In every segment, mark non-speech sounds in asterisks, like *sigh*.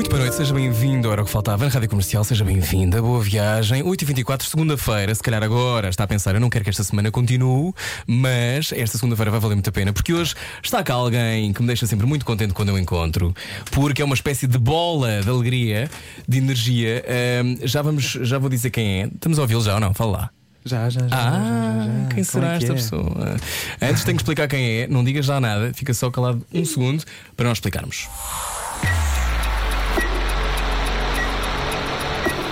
Muito boa noite, seja bem-vindo. Era o que faltava na Rádio Comercial, seja bem-vinda. Boa viagem. 8h24, segunda-feira. Se calhar agora está a pensar, eu não quero que esta semana continue, mas esta segunda-feira vai valer muito a pena, porque hoje está cá alguém que me deixa sempre muito contente quando eu encontro, porque é uma espécie de bola de alegria, de energia. Já, vamos, já vou dizer quem é. Estamos a ouvi-lo já ou não? Fala lá. Já, já, já. Ah, já, já, já. quem Como será é que esta é? pessoa? Antes tenho que explicar quem é, não digas já nada, fica só calado um segundo para nós explicarmos.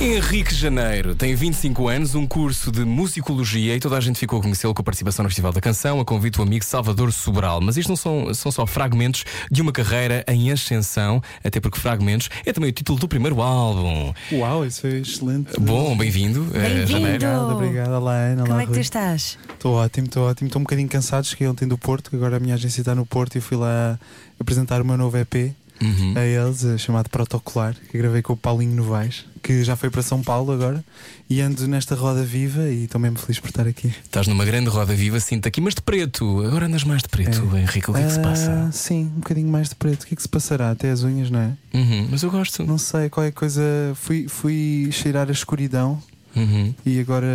Henrique Janeiro tem 25 anos, um curso de musicologia e toda a gente ficou a conhecê-lo com a participação no Festival da Canção, a convite do amigo Salvador Sobral. Mas isto não são, são só fragmentos de uma carreira em ascensão, até porque fragmentos é também o título do primeiro álbum. Uau, isso foi excelente. Bom, bem-vindo, eh, Bem-vindo. Janeiro. Obrigado, obrigado. Olá, Ana. Como Olá, é que tu Rui. estás? Estou ótimo, estou ótimo. Estou um bocadinho cansado. Cheguei ontem do Porto, que agora a minha agência está no Porto e fui lá apresentar o meu novo EP Uhum. a eles, eh, chamado Protocolar, que gravei com o Paulinho Novaes, que já foi para São Paulo agora. E ando nesta roda viva e estou mesmo feliz por estar aqui. Estás numa grande roda viva, sinto aqui, mas de preto. Agora andas mais de preto, É. Henrique. O que é que se Ah, passa? Sim, um bocadinho mais de preto. O que é que se passará? Até as unhas, não é? Uhum, Mas eu gosto. Não sei, qualquer coisa. Fui, fui cheirar a escuridão Uhum. e agora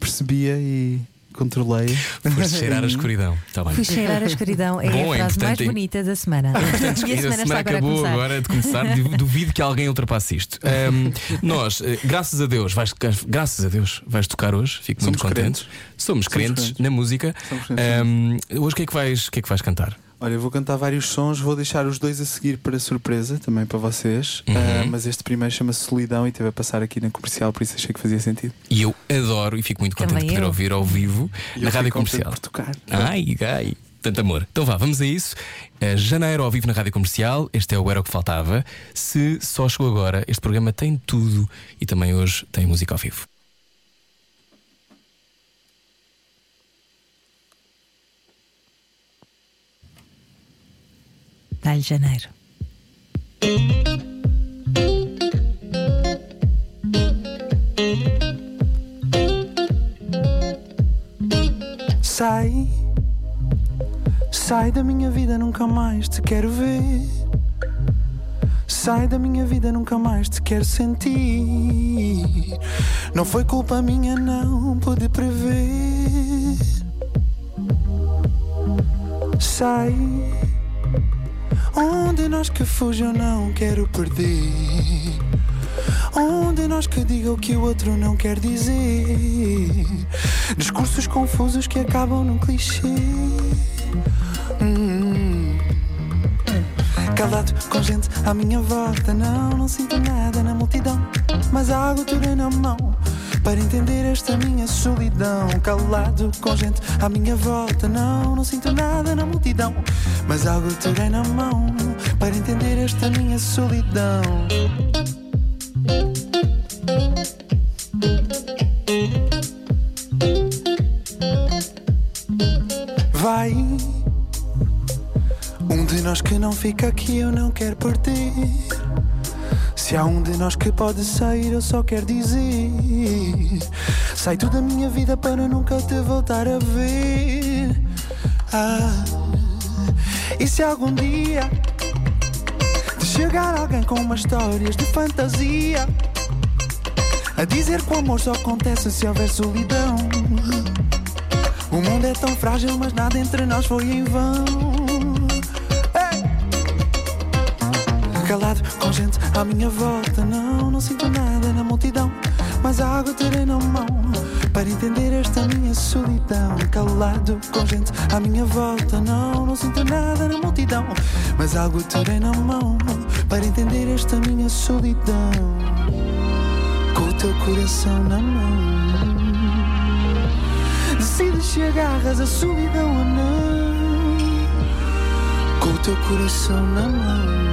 percebia e controlei. Foste *laughs* cheirar a escuridão. Está bem. Fui cheirar a escuridão. É Bom, a é frase mais bonita da semana. Portanto, *laughs* e a semana agora a acabou começar. agora de começar. Duv- *laughs* Duvido que alguém ultrapasse isto. Ahm, nós, eh, graças a Deus, vais, graças a Deus, vais tocar hoje. Fico muito Somos contente. crentes. Somos, crentes, crentes. na música. Somos crentes. Ahm, hoje o que é que vais, o que é que vais cantar? Olha, eu vou cantar vários sons, vou deixar os dois a seguir para surpresa, também para vocês. Uhum. Ah, mas este primeiro chama-se Solidão e teve a passar aqui na comercial, por isso achei que fazia sentido. E eu adoro e fico muito contente Também de poder eu. ouvir ao vivo E na rádio contente comercial. Por tocar. Ai, ai, tanto amor. Então vá, vamos a isso. Eh, janeiro ao vivo na rádio comercial. Este é o Era o que Faltava. Se só chegou agora, este programa tem tudo e também hoje tem música ao vivo. Dá-lhe janeiro. Sai, sai da minha vida, nunca mais te quero ver. Sai da minha vida, nunca mais te quero sentir. Não foi culpa minha, não pude prever. Sai, onde nós que fuja, eu não quero perder. Onde nós que diga o que o outro não quer dizer. Discursos confusos que acabam num clichê. Hum. Calado com gente à minha volta, não, não sinto nada na multidão. Mas há algo terei na mão para entender esta minha solidão. Calado com gente à minha volta, não, não sinto nada na multidão. Mas algo terei na mão para entender esta minha solidão. Vai. Um de nós que não fica aqui, eu não quero perder. Se há um de nós que pode sair, eu só quero dizer: Sai tu da minha vida para nunca te voltar a ver. Ah, e se algum dia te chegar alguém com umas histórias de fantasia, a dizer que o amor só acontece se houver solidão. O mundo é tão frágil, mas nada entre nós foi em vão. Calado com gente à minha volta, não, não sinto nada na multidão. Mas algo terei na mão para entender esta minha solidão. Calado com gente à minha volta, não, não sinto nada na multidão. Mas algo terei na mão para entender esta minha solidão. Com o teu coração na mão. Decides se agarras a solidão ou não Com o teu coração na mão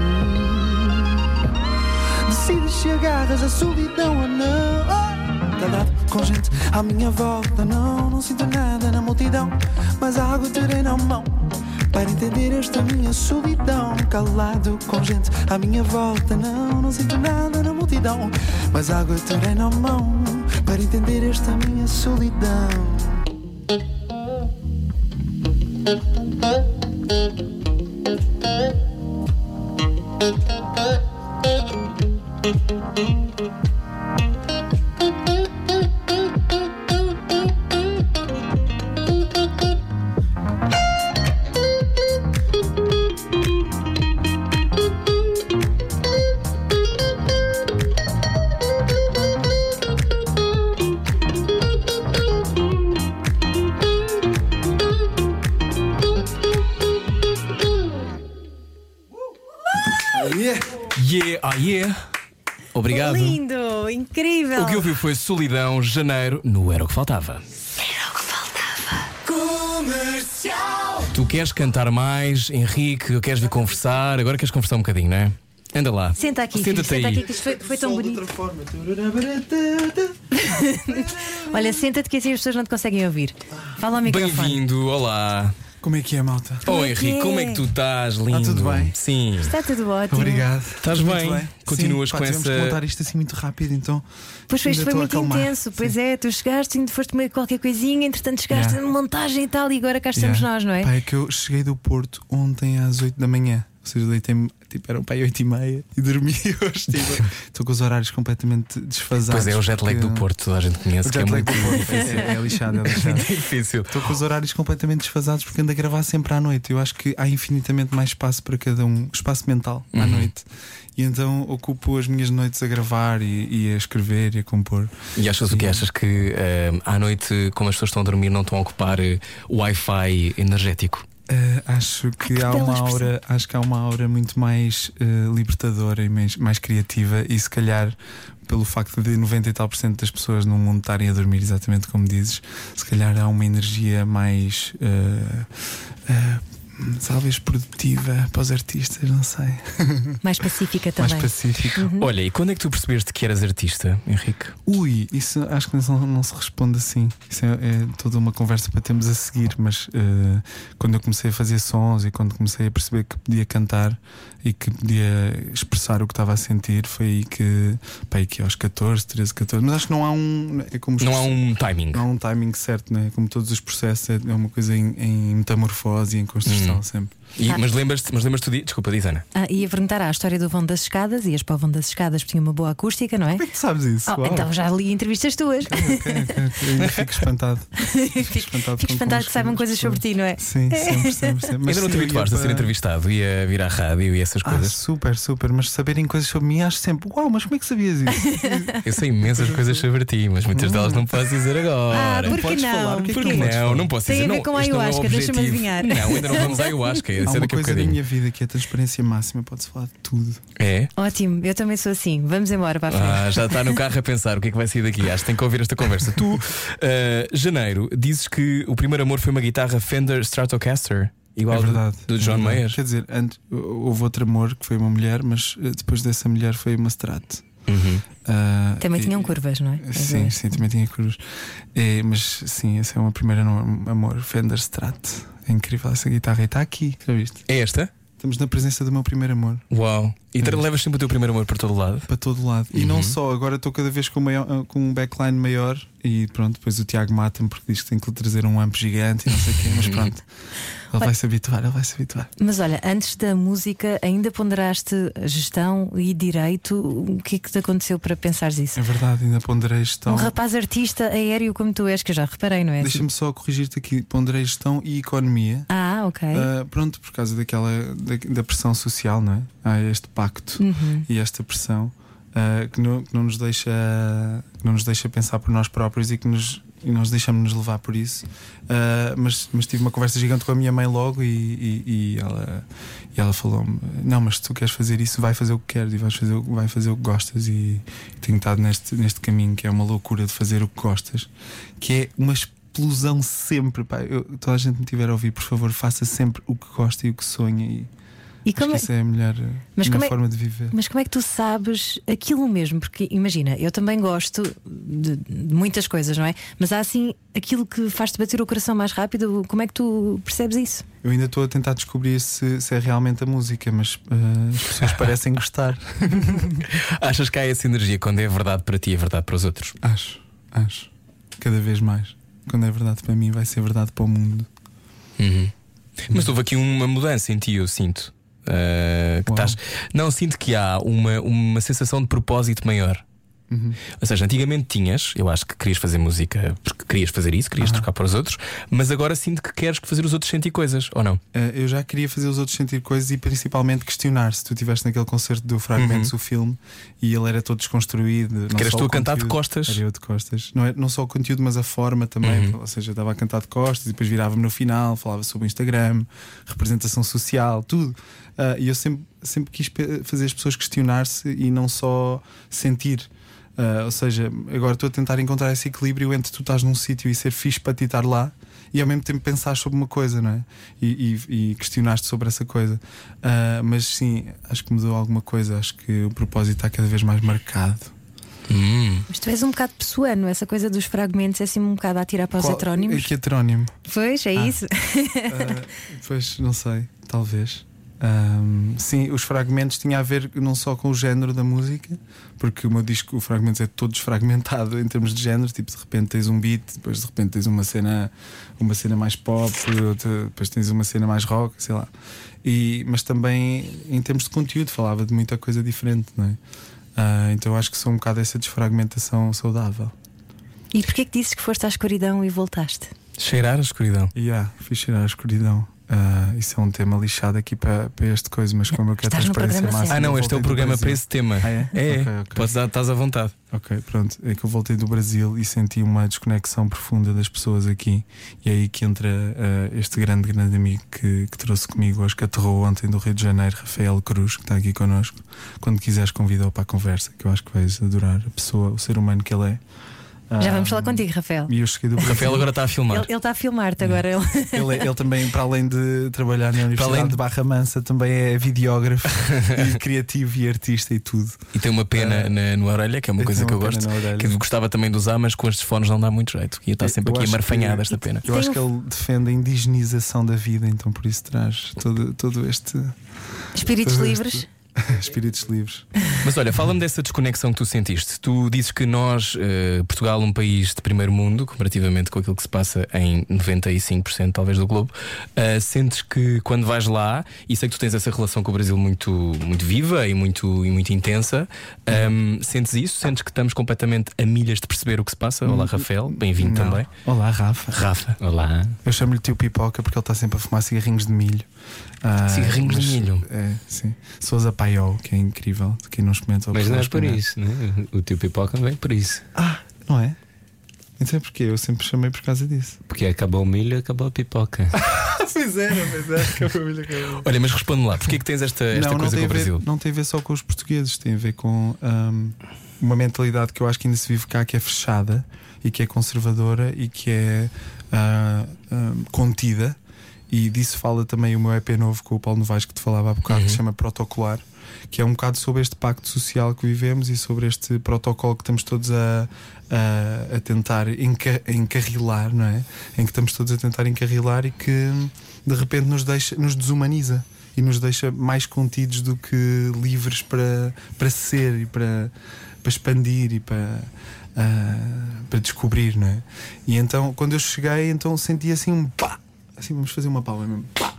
Decides se agarras a solidão ou não calado com gente à minha volta. Não, não sinto nada na multidão, mas a água terei na mão. Para entender esta minha solidão, calado com gente à minha volta. Não, não sinto nada na multidão, mas a água terei na mão. Para entender esta minha solidão. Foi Solidão, janeiro, no Era o que Faltava. Tu queres cantar mais, Henrique? Queres vir conversar? Agora queres conversar um bocadinho, não é? Anda lá. Senta aqui, filho, Senta-te senta aí. aqui que isto foi, foi tão bonito. *laughs* Olha, senta-te que assim as pessoas não te conseguem ouvir. Fala ao microfone. Bem-vindo, olá. Como é que é, malta? Oh, é que Henrique, é? como é que tu estás? Lindo. tudo bem? Sim. Está tudo ótimo. Obrigado. Estás Muito bem? Continuas Sim, com pá, tivemos essa- que montar isto assim muito rápido, então. Pois foi, isto ainda foi estou a muito acalmar. intenso. Pois Sim. é, tu chegaste e foste comer qualquer coisinha, entretanto chegaste Yeah. na montagem e tal, e agora cá estamos Yeah. nós, não é? Pá, é que eu cheguei do Porto ontem às 8 da manhã. Ou seja, deitei-me, tipo, eram para aí 8 e meia e dormi hoje. *laughs* Tipo, estou com os horários completamente desfasados. Pois é, o jet lag do Porto, toda a gente conhece, O que é jet lag muito do Porto é, é lixado, é *laughs* lixado. difícil. Estou com os horários completamente desfasados porque ando a gravar sempre à noite. Eu acho que há infinitamente mais espaço para cada um, espaço mental à Uhum. noite. E então ocupo as minhas noites a gravar e, e a escrever e a compor. E achas o que achas que eh, à noite, como as pessoas estão a dormir, não estão a ocupar o Wi-Fi energético? Uh, acho que, que há uma aura, acho que há uma aura muito mais uh, libertadora e mais, mais criativa e se calhar pelo facto de 90 e tal por cento das pessoas no mundo estarem a dormir exatamente como dizes, se calhar há uma energia mais uh, talvez produtiva para os artistas, não sei. *laughs* Mais pacífica mais também. pacífico. Olha, e quando é que tu percebeste que eras artista, Henrique? Ui, isso acho que não, não se responde assim. Isso é, é toda uma conversa para termos a seguir. Mas eh, quando eu comecei a fazer sons e quando comecei a perceber que podia cantar e que podia expressar o que estava a sentir, foi aí que, pá, que aos 14, 13, 14. Mas acho que não há um. É como os Não há um timing. não há um timing certo, né? Como todos os processos, é é uma coisa em, em metamorfose e em construção Uhum. sempre. E- Ah. Mas lembras-te, mas lembras-te do dia? Desculpa, diz Ana. Ah, ia perguntar à história do vão das escadas, ias para o vão das escadas porque tinha uma boa acústica, não é? Como é que sabes isso? Oh, então já li entrevistas tuas. Ok, ok, ok. Eu ainda fico espantado. *laughs* Fico espantado fico com espantado que saibam as coisas sobre ti, não é? Sim, sempre, sempre, sempre. Mas Ainda não te habituaste ia a ser para- entrevistado e a vir à rádio e essas Ah, coisas? super, super. Mas saberem coisas sobre mim, acho sempre, uau, mas como é que sabias isso? *laughs* Eu sei imensas coisas sobre ti, mas muitas delas não posso dizer Ah, agora. por que podes não? falar, o que é que Por não não? posso Tem dizer. a ver não, com a é ayahuasca, deixa-me adivinhar. Não, ainda não vamos à ayahuasca. *laughs* Há é uma daqui a coisa da bocadinho. minha vida que é a transparência máxima, pode-se falar de tudo. É? Ótimo, eu também sou assim. Vamos embora para a frente. Ah, já está no carro a pensar o que é que vai sair daqui. Acho que tem que ouvir esta conversa. Tu, eh, *laughs* janeiro, dizes que o primeiro amor foi uma guitarra Fender Stratocaster, igual é verdade. do, do é John verdade. Mayer. Quer dizer, antes, houve outro amor que foi uma mulher, mas eh, depois dessa mulher foi uma Strat. Uhum. Ah, Também e- tinham curvas, não é? Sim, sim, também tinha cruz. É, mas sim, esse é o meu primeiro amor, Fender Strat. É incrível essa guitarra e está aqui, já viste? É esta? Estamos na presença do meu primeiro amor. Uau. E É. levas sempre o teu primeiro amor para todo lado? para todo lado. E Uhum. não só, agora estou cada vez com, maior- com um backline maior e pronto, depois o Tiago mata-me porque diz que tem que lhe trazer um amp gigante e não sei o quê, mas pronto. *laughs* Ele vai se habituar, ele vai se habituar. Mas olha, antes da música, ainda ponderaste gestão e direito. O que é que te aconteceu para pensares isso? É verdade, ainda ponderei gestão. Um rapaz artista aéreo como tu és, que eu já reparei, não é? Deixa-me só corrigir-te aqui: ponderei gestão e economia. Ah, ok. Ah, pronto, por causa daquela da, da pressão social, não é? Há este pacto Uhum. e esta pressão ah, que, não, que não nos deixa que não nos deixa pensar por nós próprios e que nos e nós deixamos-nos levar por isso. Ah, mas, mas tive uma conversa gigante com a minha mãe logo e, e, e ela, e ela falou-me: Não, mas se tu queres fazer isso, vai fazer o que queres e vais fazer, vai fazer o que gostas. E tenho estado neste, neste caminho que é uma loucura de fazer o que gostas, que é uma explosão sempre. Pá, eu, toda a gente me tiver a ouvir, por favor, faça sempre o que gosta e o que sonha. E E Acho como que é- isso é a melhor, Mas melhor como é- forma de viver. Mas como é que tu sabes aquilo mesmo? Porque imagina, eu também gosto de, de muitas coisas, não é? Mas há assim aquilo que faz-te bater o coração mais rápido. Como é que tu percebes isso? Eu ainda estou a tentar descobrir se, se é realmente a música, mas ah, as pessoas *laughs* parecem gostar. *laughs* Achas que há essa energia quando é verdade para ti e é verdade para os outros? Acho, acho. Cada vez mais. Quando é verdade para mim, vai ser verdade para o mundo. Uhum. Mas houve aqui uma mudança em ti, eu sinto. Uh, que estás... Não, sinto que há uma, uma sensação de propósito maior. Uhum. Ou seja, antigamente tinhas, eu acho que querias fazer música porque querias fazer isso, querias trocar para os outros, mas agora sinto que queres fazer os outros sentir coisas, ou não? Ah, eu já queria fazer os outros sentir coisas e principalmente questionar. Se tu estiveste naquele concerto do Fragmentos, o filme, e ele era todo desconstruído. Uhum. Que eras tu a cantar de costas. Era eu de costas. Não, é, não só o conteúdo, mas a forma também. Uhum. Ou seja, eu estava a cantar de costas e depois virava-me no final, falava sobre o Instagram, representação social, tudo. Ah, e eu sempre, sempre quis fazer as pessoas questionar-se e não só sentir. Ah, ou seja, agora estou a tentar encontrar esse equilíbrio entre tu estás num sítio e ser fixe para ti estar lá e ao mesmo tempo pensar sobre uma coisa, não é? E, e, e questionar-te sobre essa coisa. Ah, mas sim, acho que mudou alguma coisa. Acho que o propósito está cada vez mais marcado. Hum. Mas tu és um bocado pessoano, essa coisa dos fragmentos é assim um bocado a tirar para os Qual- heterónimos. Que heterónimo? Pois, é Ah. isso. Ah, pois, não sei, talvez. Ahm, sim, os fragmentos tinha a ver não só com o género da música, porque o meu disco, o Fragmentos, é todo desfragmentado em termos de género. Tipo, de repente tens um beat, depois de repente tens uma cena, uma cena mais pop, outra- depois tens uma cena mais rock, sei lá. E, mas também em termos de conteúdo, falava de muita coisa diferente, não é? Ah, então acho que sou um bocado essa desfragmentação saudável. E porquê que dizes que foste à escuridão e voltaste? Cheirar a escuridão. Yeah, fiz cheirar a escuridão. Ah, isso é um tema lixado aqui para, para este coisa, mas como eu quero Estás transparência máxima. Ah, não, este é o programa para esse tema. Ah, é? É, Ok, ok. Podes dar, estás à vontade. Ok, pronto. É que eu voltei do Brasil e senti uma desconexão profunda das pessoas aqui. E é aí que entra ah, este grande, grande amigo que, que trouxe comigo hoje, que aterrou ontem do Rio de Janeiro, Rafael Cruz, que está aqui connosco. Quando quiseres, convida-o para a conversa, que eu acho que vais adorar a pessoa, o ser humano que ele é. Já vamos falar contigo, Rafael. E eu cheguei do O Brasil. Rafael agora está a filmar. Ele ele está a filmar-te agora. Ele... Ele, é- ele também, para além de trabalhar na Universidade além de- Barra Mansa, também é videógrafo *laughs* e criativo e artista e tudo. E tem uma pena Ah, na, na orelha, que é uma coisa tenho que eu uma gosto. Que eu gostava também de usar, mas com estes fones não dá muito jeito. E está sempre Eu aqui amarfanhada esta pena. Eu acho que ele defende a indigenização da vida, então por isso traz todo, todo este Espíritos Todo livres. este- *laughs* espíritos livres. Mas olha, fala-me dessa desconexão que tu sentiste. Tu dizes que nós, eh, Portugal, um país de primeiro mundo, comparativamente com aquilo que se passa em 95% talvez do globo, eh, sentes que quando vais lá, e sei que tu tens essa relação com o Brasil muito, muito viva e muito, e muito intensa, ehm, sentes isso? Sentes que estamos completamente a milhas de perceber o que se passa? Olá, Rafael, bem-vindo Não. também. Olá, Rafa. Rafa. Olá. Eu chamo-lhe tio Pipoca porque ele está sempre a fumar cigarrinhos de milho. Ah, Cigarrinhos de mas- milho? É, sim. Sousa Paiol, que é incrível. Quem não experimenta, Mas não é por isso, né? O teu pipoca não vem por isso. Ah, não é? Então é porque eu sempre chamei por causa disso. Porque acabou o milho, acabou a pipoca. *laughs* pois era, pois era, que a família acabou. Olha, mas responde lá, porquê é que tens esta, esta não, não coisa tem com o a ver, Brasil? não tem a ver só com os portugueses, tem a ver com hum, uma mentalidade que eu acho que ainda se vive cá, que é fechada e que é conservadora e que é ah, hum, contida. E disso fala também o meu EP novo com o Paulo Novaes que te falava há bocado, que se chama Protocolar, que é um bocado sobre este pacto social que vivemos e sobre este protocolo que estamos todos a, a, a tentar enca, encarrilar, não é? Em que estamos todos a tentar encarrilar e que de repente nos, deixa, nos desumaniza e nos deixa mais contidos do que livres para, para ser e para, para expandir e para, ah, para descobrir, não é? E então, quando eu cheguei, então senti assim um pá, assim vamos fazer uma palma mesmo, pá,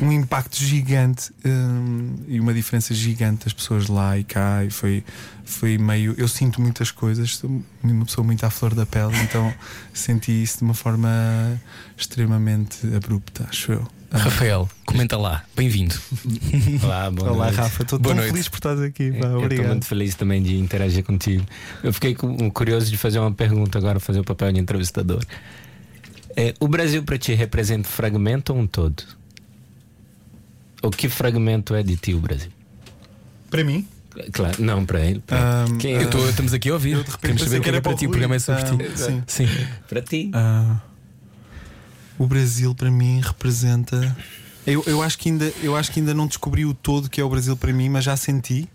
um impacto gigante hum, e uma diferença gigante das pessoas lá e cá e foi, foi meio. Eu sinto muitas coisas, sou uma pessoa muito à flor da pele, então *laughs* senti isso de uma forma extremamente abrupta, acho eu. Rafael, comenta lá, bem-vindo. *laughs* Olá, boa Olá, noite. Rafa, estou tão noite. feliz por estás aqui. Pá, Eu estou obrigado. muito feliz também de interagir contigo. Eu fiquei cu- curioso de fazer uma pergunta agora, fazer o papel de entrevistador. É, o Brasil para ti representa um fragmento ou um todo? O que fragmento é de ti o Brasil? Para mim, Claro, não para ele. Para, Ahm, Quem Eu é? tô- estamos aqui a ouvir. eu de repente Queremos saber o que é era para ti. O programa é sobre Ah, ti. sim. *laughs* Sim. para ti. Ah, o Brasil para mim representa Eu, eu, acho que ainda, eu acho que ainda não descobri o todo que é o Brasil para mim, mas já senti.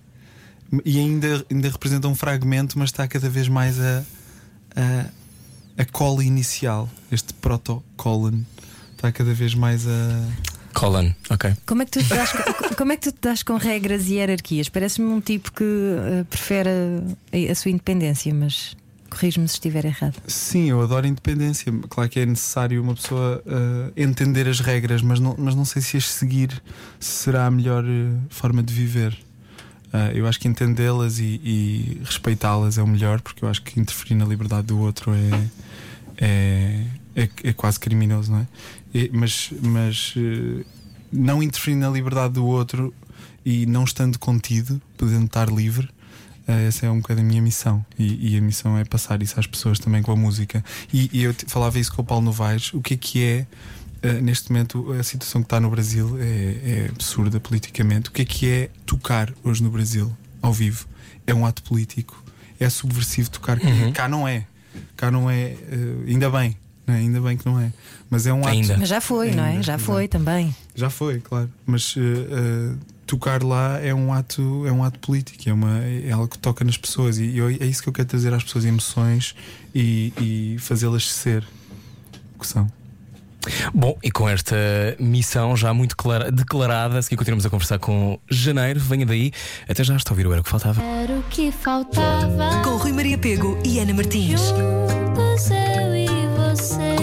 E ainda, ainda representa um fragmento, mas está cada vez mais a, a, a cola inicial. Este proto-colon está cada vez mais a. Colin, ok. Como é que tu te das, com- como é que tu te das com regras e hierarquias? Parece-me um tipo que eh, prefere a, a sua independência, mas corrijo-me se estiver errado. Sim, eu adoro independência. Claro que é necessário uma pessoa ah, entender as regras, mas não, mas não sei se as seguir será a melhor eh, forma de viver. Eu acho que entendê-las e, e respeitá-las é o melhor, porque eu acho que interferir na liberdade do outro é, é, é, é quase criminoso, não é? E- mas mas eh, não interferir na liberdade do outro e não estando contido, podendo estar livre, eh, essa é um bocado a minha missão. E, e a missão é passar isso às pessoas também com a música. E, e eu falava isso com o Paulo Novaes: o que é que é. eh, neste momento, a situação que está no Brasil é, é absurda politicamente. O que é que é tocar hoje no Brasil, ao vivo? É um ato político, é subversivo tocar. Cá não é, cá não é, eh, ainda bem, não é? ainda bem que não é. Mas é um ato. Ainda. Mas já foi, não é? Ainda, Já ainda. foi também. Já foi, claro. Mas eh, eh, tocar lá é um ato, é um ato político, é, uma, é algo que toca nas pessoas e eu- é isso que eu quero trazer às pessoas emoções e, e fazê-las ser o que são. Bom, e com esta missão já muito clara- declarada, a seguir continuamos a conversar com Janeiro. Venha daí. Até já está a ouvir o Era o que faltava. Era o que faltava. Com Rui Maria Pego e Ana Martins.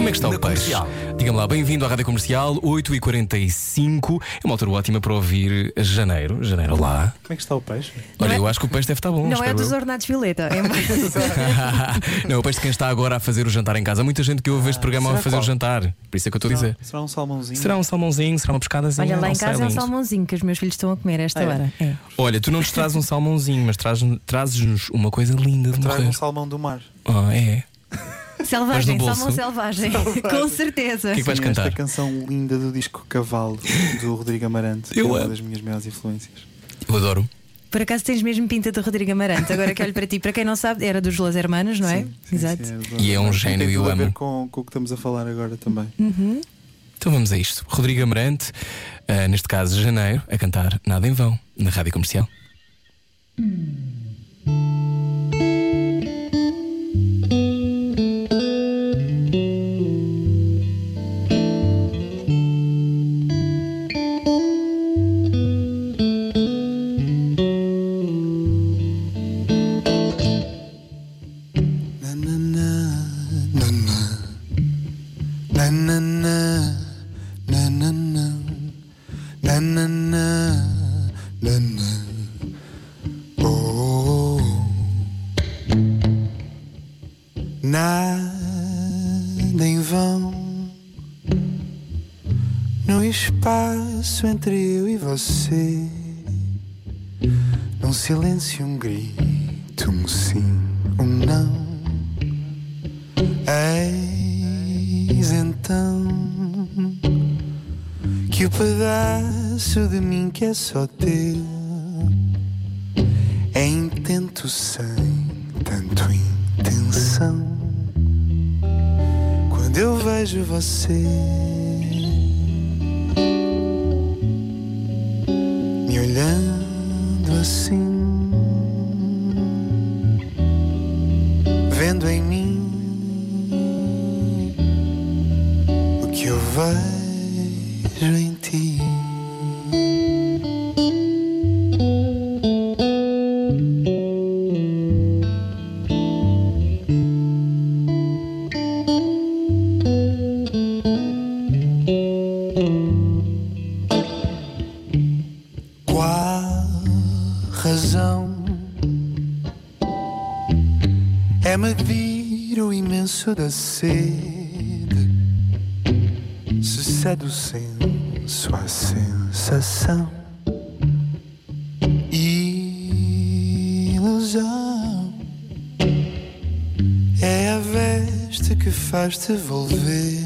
Como é que está o peixe? Diga-me lá, bem-vindo à Rádio Comercial, 8h45. É uma altura ótima para ouvir Janeiro. Janeiro, olá. Como é que está o peixe? Olha, é- eu acho que o peixe deve estar bom. não é dos eu. ornados Violeta. É mais... *laughs* não, o peixe de quem está agora a fazer o jantar em casa. Há muita gente que ouve este programa a fazer qual? o jantar. Por isso é que eu estou a dizer. Será um salmãozinho? Será um salmãozinho, será uma pescadazinha. Olha, lá em casa é um salmãozinho que os meus filhos estão a comer a esta Ah, é? hora. É. Olha, tu não nos trazes um salmãozinho, mas traz- trazes-nos uma coisa linda de morrer. um salmão do mar. Ah, é. *laughs* Selvagem, salmão *laughs* selvagem. Com certeza. O que é que vais Sim, cantar? Esta canção linda do disco Cavalo, do Rodrigo Amarante, que Eu é uma amo. das minhas maiores influências. Eu adoro. Por acaso tens mesmo pinta de Rodrigo Amarante. Agora que olho para ti, para quem não sabe, era dos Los Hermanos, não é? Sim, sim, Exato. sim, E é um Tem gênio e eu tudo a amo. ver com, com o que estamos a falar agora também. Então vamos a isto. Rodrigo Amarante, ah, neste caso Janeiro, a cantar Nada em Vão, na rádio comercial. Na nada em vão. No espaço entre eu e você. Num silêncio um grito um sim que é só teu é intento sem tanto intenção. Quando eu vejo você faz-te volver,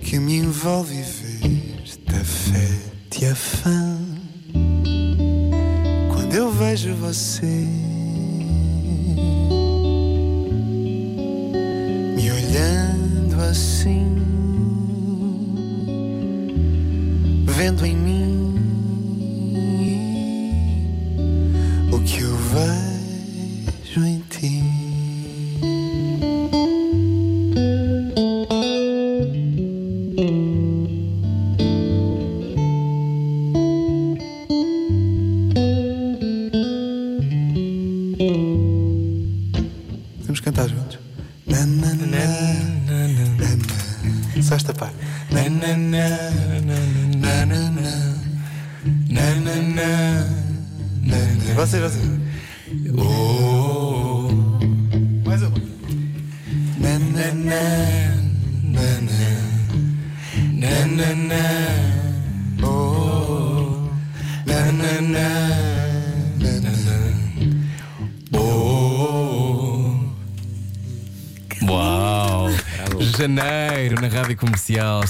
que me envolve e vês, te afeta e afã. Quando eu vejo você, me olhando assim, vendo em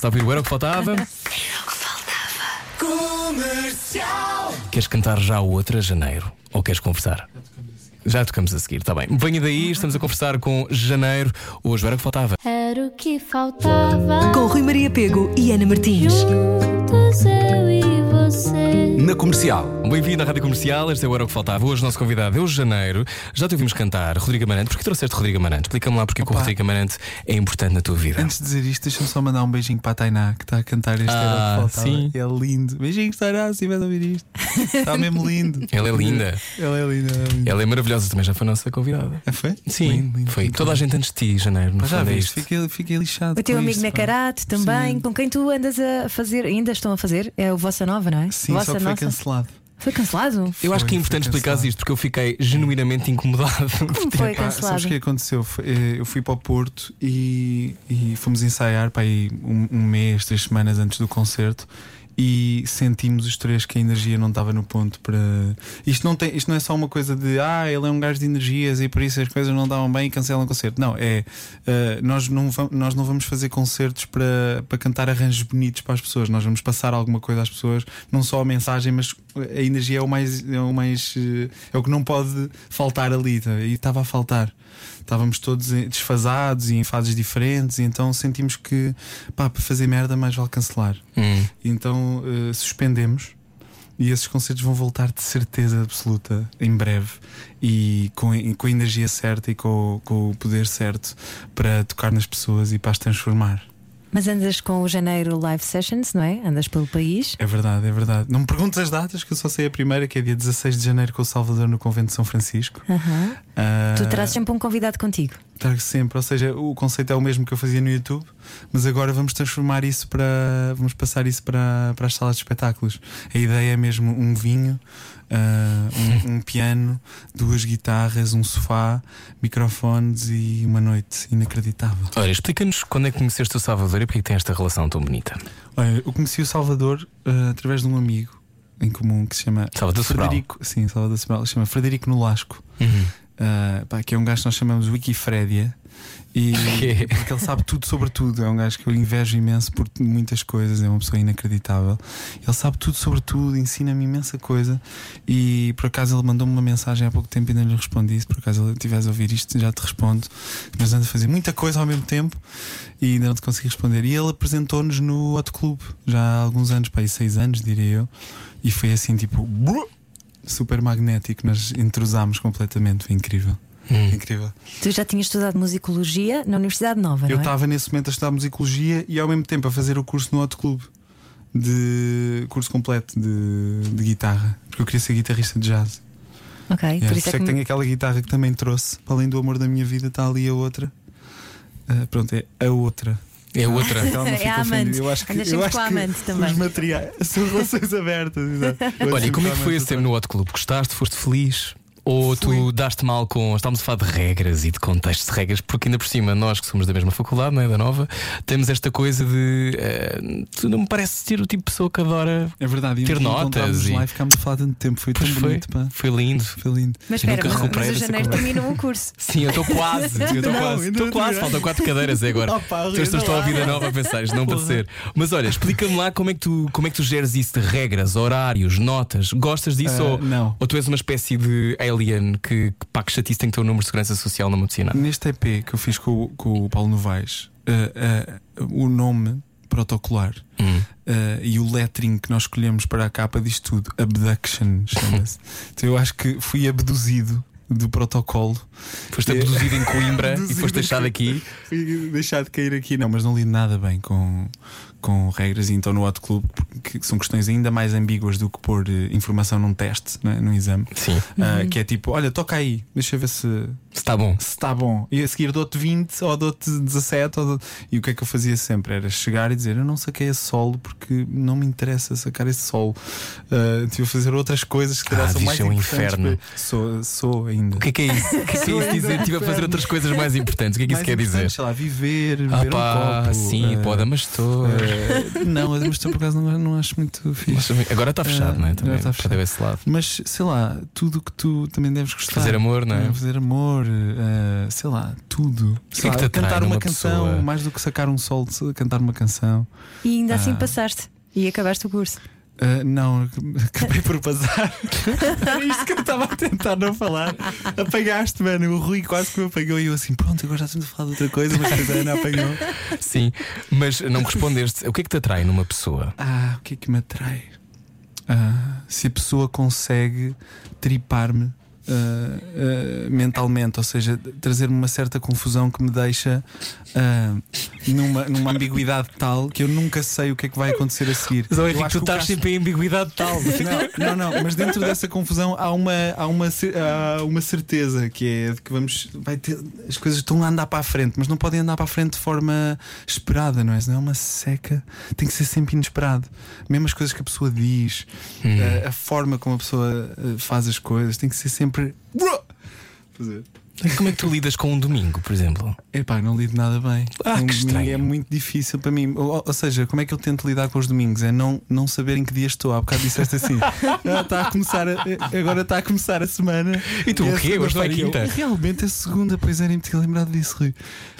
Está a ouvir o Era o que faltava? *laughs* Queres cantar já outra, Janeiro? Ou queres conversar? Já tocamos a seguir, está bem. Venha daí, estamos a conversar com Janeiro. Hoje era o que faltava. Era o que faltava. Com Rui Maria Pego e Ana Martins. Juntos comercial. Bem-vindo à Rádio Comercial, este é o Era o que Faltava. Hoje o nosso convidado é o Janeiro. Já te ouvimos cantar Rodrigo Amarante. Porquê trouxeste Rodrigo Amarante? Explica-me lá porque é que o. Rodrigo Amarante é importante na tua vida. Antes de dizer isto, deixa-me só mandar um beijinho para a Tainá, que está a cantar este Ah, Era o que faltava. sim. É lindo. Beijinhos, Tainá, se a ouvir isto. Está mesmo lindo. *laughs* Ela é linda. Ela é linda. Ela é linda. Ela é maravilhosa, também já foi nossa convidada. Ah, Foi? Sim, Lindo, lindo, foi. lindo. Toda a gente antes de ti, Janeiro. Já é viste, isto. fiquei, fiquei lixado. O teu com amigo isto. Nacarate também, Sim. com quem tu andas a fazer, ainda estão a fazer, é o Vossa Nova, não é? Sim, Vossa só que foi Nossa. Cancelado. Foi cancelado? Eu acho que é importante explicar isto porque eu fiquei genuinamente incomodado. Como *laughs* foi Pá, sabes cancelado? o que aconteceu? Foi, eh, Eu fui para o Porto e, e fomos ensaiar para aí um, um mês, três semanas antes do concerto. E sentimos os três que a energia não estava no ponto para. Isto não, tem, isto não é só uma coisa de ah, ele é um gajo de energias e por isso as coisas não davam bem e cancelam o concerto. Não, é eh, nós, não vam- nós não vamos fazer concertos para, para cantar arranjos bonitos para as pessoas. Nós vamos passar alguma coisa às pessoas, não só a mensagem, mas a energia é o mais. É o, mais, eh, é o que não pode faltar ali. tá? E estava a faltar. Estávamos todos desfasados e em fases diferentes, e então sentimos que pá, para fazer merda mais vale cancelar. Hum. Então eh, suspendemos. E esses concertos vão voltar de certeza absoluta em breve e com, com a energia certa e com, com o poder certo para tocar nas pessoas e para as transformar. Mas andas com o Janeiro Live Sessions, não é? Andas pelo país. É verdade, é verdade. Não me perguntes as datas, que eu só sei a primeira, que é dia 16 de janeiro com o Salvador no Convento de São Francisco. Aham. Ah, Tu trazes sempre um convidado contigo. Trago sempre, ou seja, o conceito é o mesmo que eu fazia no YouTube, mas agora vamos transformar isso para. vamos passar isso para, para as salas de espetáculos. A ideia é mesmo um vinho, ah, um, um piano, duas guitarras, um sofá, microfones e uma noite inacreditável. Olha, explica-nos quando é que conheceste o Salvador e porque que tem esta relação tão bonita. Olha, eu conheci o Salvador ah, através de um amigo em comum que se chama Salvador Sobral. Frederico. Sim, Salvador Sobral, se chama Frederico Nolasco. Uhum. Uh, pá, que é um gajo que nós chamamos Wikifrédia. E *laughs* Porquê? porque ele sabe tudo sobre tudo. É um gajo que eu invejo imenso por muitas coisas. É uma pessoa inacreditável. Ele sabe tudo sobre tudo, ensina-me imensa coisa. E por acaso ele mandou-me uma mensagem há pouco tempo e ainda lhe respondi. Se por acaso ele estiveres a ouvir isto, já te respondo. Mas ando a fazer muita coisa ao mesmo tempo e ainda não te consegui responder. E ele apresentou-nos no Hot Club já há alguns anos, para aí seis anos, diria eu. E foi assim, tipo, bru- super magnético. Nós entrosámos completamente. Foi incrível. Hum. Incrível. Tu já tinhas estudado musicologia na Universidade Nova, Eu é? estava nesse momento a estudar musicologia e ao mesmo tempo a fazer o curso no Hot Club de curso completo de, de guitarra, porque eu queria ser guitarrista de jazz. Ok, Yeah, por isso é que. tenho aquela guitarra que também trouxe, para além do amor da minha vida, está ali a outra. Ah, pronto, é a outra. É outra. Ela não É fica a amante. Eu acho que, eu acho com a que amante também. Os materiais *laughs* são relações abertas. exato. *laughs* Olha, e como é que foi esse tempo no Hot Club? Gostaste? Foste feliz? Ou tu Fui. daste mal com. Estávamos a falar de regras e de contextos de regras, porque ainda por cima, nós que somos da mesma faculdade, não é? Da nova, temos esta coisa de. eh, tu não me pareces ser o tipo de pessoa que adora. É verdade, e ter notas e- lá e ficámos a falar tanto tempo. Foi tão foi, bonito, pá. foi lindo. Foi lindo. Mas Eu espera, nunca mas, mas o Janeiro terminou o curso. *laughs* Sim, eu estou quase. Eu estou quase. Estou quase. Faltam quatro cadeiras agora. Pá, Tu estás a vida nova a pensar, não pode ser. Mas olha, explica-me lá como é, que tu, como é que tu geres isso de regras, horários, notas. Gostas disso Ah, ou, não. ou tu és uma espécie de alien que, que pá, que chatice tem que ter um número de segurança social não me apetecia nada? Neste EP que eu fiz com, o- com o Paulo Novaes, eh, eh, o nome protocolar Hum. eh, e o lettering que nós escolhemos para a capa diz tudo, Abduction chama-se. *laughs* então eu acho que fui abduzido do protocolo. Foste abduzido em Coimbra e foste deixado aqui. Fui deixado de cair aqui, não, mas não li nada bem com, com regras, e então no Hot Club, que são questões ainda mais ambíguas do que pôr eh, informação num teste, não é? num exame. Sim. Ah, que é tipo: olha, toca aí, deixa eu ver se Está bom. se está bom. E a seguir dou-te 20 ou dou-te 17. Ou dou- E o que é que eu fazia sempre? Era chegar e dizer: Eu não saquei esse solo porque não me interessa sacar esse solo. Uh, tive a fazer outras coisas que calhar Ah, são mais é um importantes inferno. Sou, sou ainda. O que é que é isso? O que é, que é isso dizer? Estive a fazer outras coisas mais importantes. O que é que isso Mais quer dizer? Sei lá, viver, Ah, beber pá, um copo. sim, uh, pô, Damastor. uh, Não, a Damastor por acaso não, não acho muito fixe. Agora está fechado, Ah, não é? agora Também, está fechado. esse lado. Mas sei lá, tudo o que tu também deves gostar. Fazer amor, não é? Uh, Fazer amor, uh, sei lá, tudo. que Sei é que lá, te atrai cantar uma canção, pessoa? mais do que sacar um solo, cantar uma canção. E ainda assim Ah. passaste e acabaste o curso. Uh, não, *laughs* acabei por passar. Era isto que eu estava a tentar não falar. Apagaste, mano. O Rui quase que me apagou e eu assim, pronto, agora já estamos a falar de outra coisa, mas a Ana apagou. Sim, mas não me respondeste. O que é que te atrai numa pessoa? Ah, o que é que me atrai? Ah, se a pessoa consegue tripar-me ah, ah, mentalmente, ou seja, trazer-me uma certa confusão que me deixa ah, numa, numa ambiguidade tal que eu nunca sei o que é que vai acontecer a seguir. Mas, Henrique, tu estás sempre em ambiguidade tal. não, não, não, mas dentro dessa confusão há uma, há uma, há uma certeza que é de que vamos. Vai ter, as coisas estão a andar para a frente, mas não podem andar para a frente de forma esperada, não é? Senão é uma seca, tem que ser sempre inesperado. Mesmo as coisas que a pessoa diz, a, a forma como a pessoa faz as coisas, tem que ser sempre. Fazer. Como é que tu lidas com um domingo, por exemplo? Epá, não lido nada bem. Ah, um que domingo estranho. é muito difícil para mim. Ou, ou seja, como é que eu tento lidar com os domingos? É não, não saber em que dia estou. Há bocado disseste assim. *laughs* "Ah, Está a começar a- agora está a começar a semana. E tu, é o quê? Hoje é segunda-feira." E quinta? Realmente é segunda, pois é, me tinha lembrado disso, Rui.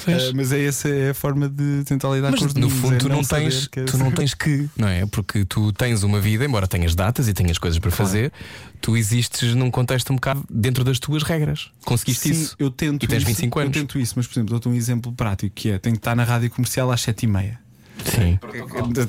Ah, mas é essa é a forma de tentar lidar Mas com os no domingos. fundo é tu não, tens, é tu não tens que, não é? Porque tu tens uma vida, embora tenhas datas e tenhas coisas para fazer, tu existes num contexto um bocado dentro das tuas regras. Conseguiste Sim, isso? Eu tento E tens isso, 25 anos. Eu tento isso, mas por exemplo, dou-te um exemplo prático que é: tenho que estar na rádio comercial às 7h30. Sim.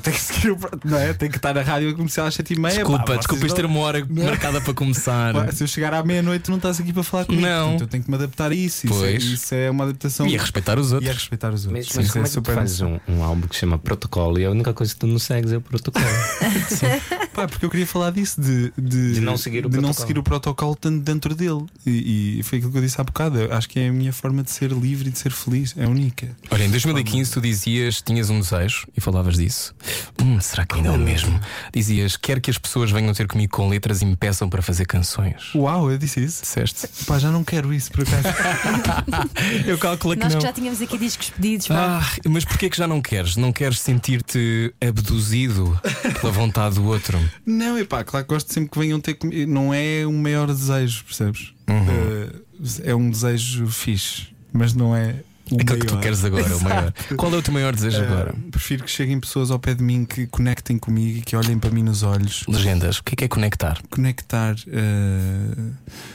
Tem que seguir não é? Tem que estar na rádio comercial às 7h30. Desculpa, Pá, desculpa isto ter não- uma hora marcada para começar. Pá, Se eu chegar à meia-noite, tu não estás aqui para falar comigo. Não. Portanto, eu tenho que me adaptar a isso. Isso, é, Pois. isso é uma adaptação. E a respeitar os E a outros. respeitar os outros. Mas, Sim, mas isso como é que tu fazes um, um álbum que se chama Protocolo e a única coisa que tu não segues é o protocolo? *laughs* Pá, porque eu queria falar disso, de, de, De não seguir o de não protocolo. seguir o protocolo dentro dele. E, e foi aquilo que eu disse há bocado. Eu acho que é a minha forma de ser livre e de ser feliz. É única. Olha, em 2015 tu dizias, tinhas um desejo e falavas disso. Hum, será que ainda é o mesmo? Dizias, quero que as pessoas venham ter comigo com letras e me peçam para fazer canções. Uau, eu disse isso. Disseste? Pá, já não quero isso, por acaso. *laughs* Eu calculo que Nós não. que já tínhamos aqui discos pedidos. pá. Ah, mas porquê que já não queres? Não queres sentir-te abduzido pela vontade do outro? não, é pá, claro que gosto sempre que venham ter comigo. Não é o maior desejo, percebes? Uhum. Eh, é um desejo fixe, mas não é. O Aquilo que tu maior. queres agora, o maior. Qual é o teu maior desejo Eh, agora? prefiro que cheguem pessoas ao pé de mim que conectem comigo e que olhem para mim nos olhos. Legendas, o que é que é conectar? Conectar, eh,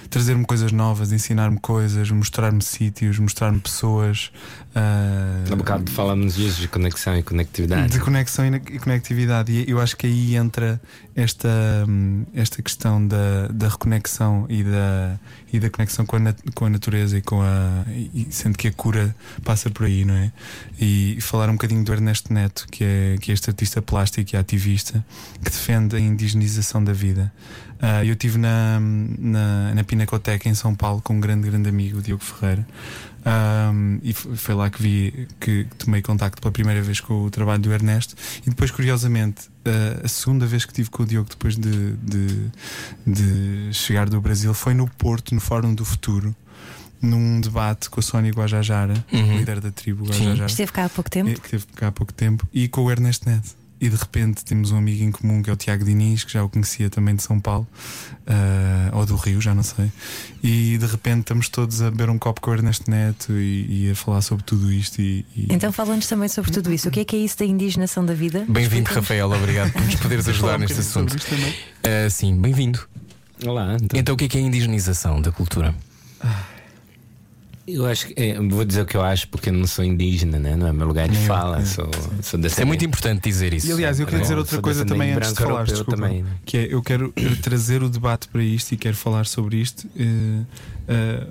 trazer-me coisas novas, ensinar-me coisas, mostrar-me sítios, mostrar-me pessoas. eh, Há bocado falamos disso de conexão e conectividade. de conexão e e conectividade. E eu acho que aí entra esta, hum, esta questão da, da reconexão e da, e da conexão com a, com a natureza e com a. E sendo que a cura passa por aí, não é? E, falar um bocadinho do Ernesto Neto, que é, que é este artista plástico e ativista que defende a indigenização da vida. Ah, eu estive na, na, na Pinacoteca em São Paulo com um grande, grande amigo, o Diogo Ferreira. Um, e foi lá que vi que tomei contacto pela primeira vez com o trabalho do Ernesto e depois curiosamente uh, a segunda vez que tive com o Diogo depois de, de, de chegar do Brasil foi no Porto, no Fórum do Futuro num debate com a Sónia Guajajara Uhum. líder da tribo Sim. Guajajara Esteve cá há pouco tempo. eh, que teve cá há pouco tempo, e com o Ernesto Neto. E de repente temos um amigo em comum que é o Tiago Diniz, que já o conhecia também de São Paulo, ah, ou do Rio, já não sei. E de repente estamos todos a beber um copo com o Ernesto Neto e, e a falar sobre tudo isto. E, e- Então, falando sobre sobre tudo isso, o que é que é isso da indignação da vida? Bem-vindo. Rafael, obrigado por nos poderes ajudar um neste assunto. também. Ah, sim, bem-vindo. Olá, então. Então, o que é que é a indigenização da cultura? Eu acho que. é, vou dizer o que eu acho porque eu não sou indígena, né? Não é meu lugar de Nem eu, fala. é. Sou, sou é muito importante dizer isso. E aliás, eu queria Bom, dizer outra sou coisa também antes de falar, desculpa, também, né? que é eu quero trazer o debate para isto e quero falar sobre isto. eh, eh,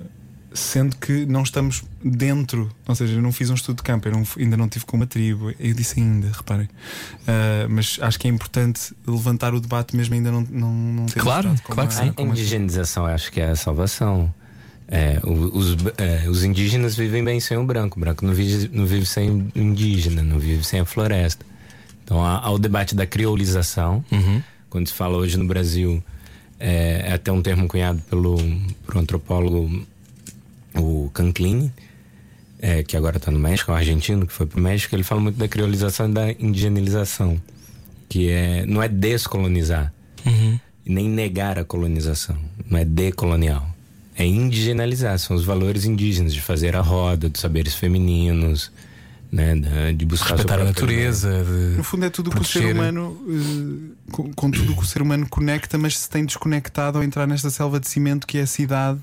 sendo que não estamos dentro, ou seja, eu não fiz um estudo de campo, eu não- ainda não tive com uma tribo, eu disse ainda, reparem. Ah, mas acho que é importante levantar o debate mesmo ainda não, não, não ter Claro, claro que sim. A indigenização acho que é a salvação. É, o- os, é, os indígenas vivem bem sem o branco. O branco não vive, não vive sem o indígena, não vive sem a floresta. Então há, há o debate da criolização. Uhum. Quando se fala hoje no Brasil, é, é até um termo cunhado pelo, pelo antropólogo o Canclini, é, que agora está no México, é um argentino que foi para o México. Ele fala muito da criolização e da indigenização, que é, não é descolonizar Uhum. nem negar a colonização, não é decolonial. É indigenalizar, são os valores indígenas, de fazer a roda, dos saberes femininos, né, de buscar Respeitar a natureza. de- No fundo é tudo que o ser proteger. humano eh, com, com tudo que o ser humano conecta, mas se tem desconectado ao entrar nesta selva de cimento que é a cidade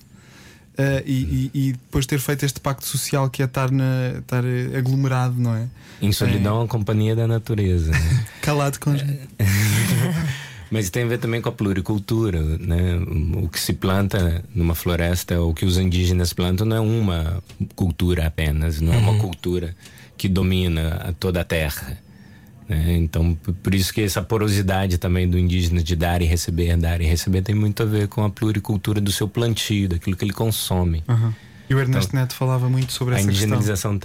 eh, e, e- e depois ter feito este pacto social que é estar, na, estar aglomerado, não é? Em solidão, a companhia da natureza. né? *laughs* Calado com *laughs* Mas tem a ver também com a pluricultura, né? O que se planta numa floresta, o que os indígenas plantam não é uma cultura apenas, não é uma cultura que domina toda a terra. né? Então, por isso que essa porosidade também do indígena de dar e receber, dar e receber tem muito a ver com a pluricultura do seu plantio, daquilo que ele consome. E o Ernesto Neto falava muito sobre A essa questão.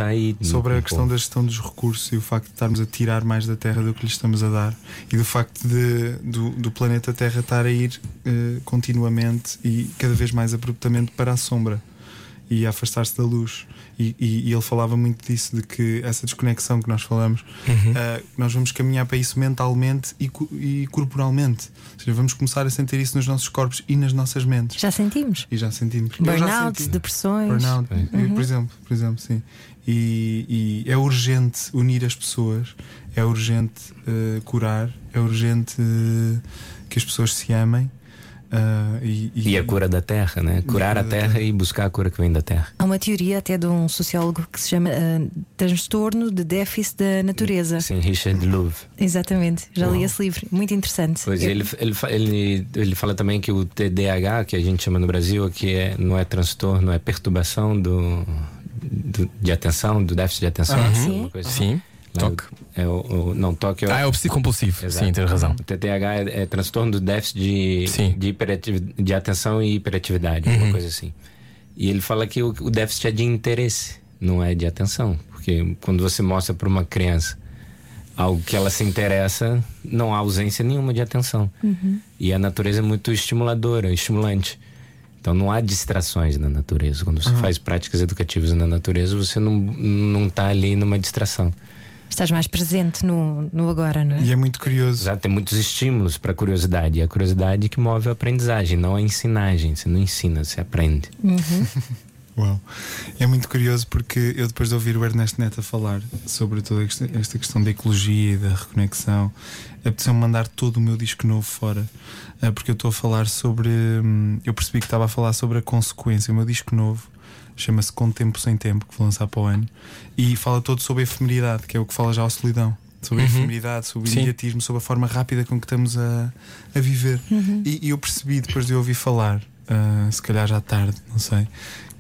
aí. Sobre a questão da gestão dos recursos e o facto de estarmos a tirar mais da Terra do que lhe estamos a dar e do facto de, do, do planeta Terra estar a ir eh, continuamente e cada vez mais abruptamente para a sombra e a afastar-se da luz. E, e- e ele falava muito disso, de que essa desconexão que nós falamos, eh, nós vamos caminhar para isso mentalmente e, e corporalmente. Ou seja, vamos começar a sentir isso nos nossos corpos e nas nossas mentes. Já sentimos? E já sentimos. Burnout, senti. depressões. Burnout, por exemplo, por exemplo, sim. E, e é urgente unir as pessoas, é urgente eh, curar, é urgente eh, que as pessoas se amem. Ah, e, E a cura da terra, né? Curar a terra e buscar a cura que vem da terra. Há uma teoria até de um sociólogo que se chama ah, transtorno de déficit da natureza. Sim, Richard Louv. Exatamente, já li esse livro, muito interessante. Pois Eu- ele, ele, ele, ele fala também que o TDAH, que a gente chama no Brasil, que é, não é transtorno, é perturbação do, do- de atenção, do déficit de atenção. Alguma sim. coisa assim. Sim, Lá toque. É o, o- não, toque é o- Ah, é o psicompulsivo. Exato. Sim, tens razão. O TDAH é, é transtorno do déficit de, Sim. de, de atenção e hiperatividade, Uhum. alguma coisa assim. E ele fala que o, o déficit é de interesse, não é de atenção. Porque quando você mostra para uma criança algo que ela se interessa, não há ausência nenhuma de atenção. E a natureza é muito estimuladora, estimulante. Então não há distrações na natureza. Quando você faz práticas educativas na natureza, você não, não tá ali numa distração. Estás mais presente no, no agora, não é? E é muito curioso. Exato, tem muitos estímulos para a curiosidade. E a curiosidade que move a aprendizagem, não a ensinagem. Você não ensina, você aprende. Uau. É muito curioso porque eu, depois de ouvir o Ernesto Neto a falar sobre toda esta esta questão da ecologia e da reconexão, apeteceu-me mandar todo o meu disco novo fora. Ah, Porque eu estou a falar sobre. hum, Eu percebi que estava a falar sobre a consequência. O meu disco novo chama-se Com Tempo Sem Tempo, que vou lançar para o ano, e fala todo sobre a efemeridade, que é o que fala já a solidão. Sobre a efemeridade, sobre o imediatismo, sobre a forma rápida com que estamos a, a viver. E, e eu percebi, depois de eu ouvir falar, ah, se calhar já tarde, não sei,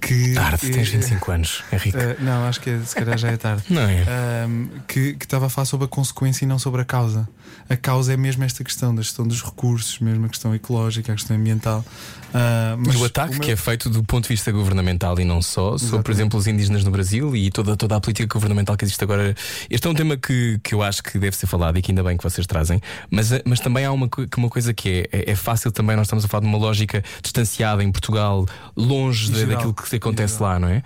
que. Tarde, tens eh, 25 anos, Henrique. eh, não, acho que é- se calhar já é tarde. *laughs* Não é? Ahm, que que estava a falar sobre a consequência e não sobre a causa. A causa é mesmo esta questão da gestão dos recursos, mesmo a questão ecológica, a questão ambiental. Mas e o ataque o meu- que é feito do ponto de vista governamental e não só, sobre, por Exatamente. exemplo, os indígenas no Brasil e toda, toda a política governamental que existe agora. Este é um tema que, que eu acho que deve ser falado e que ainda bem que vocês trazem, mas, eh, mas também há uma, uma coisa que é, é, é fácil também, nós estamos a falar de uma lógica distanciada em Portugal, longe de- daquilo que se acontece lá, não é?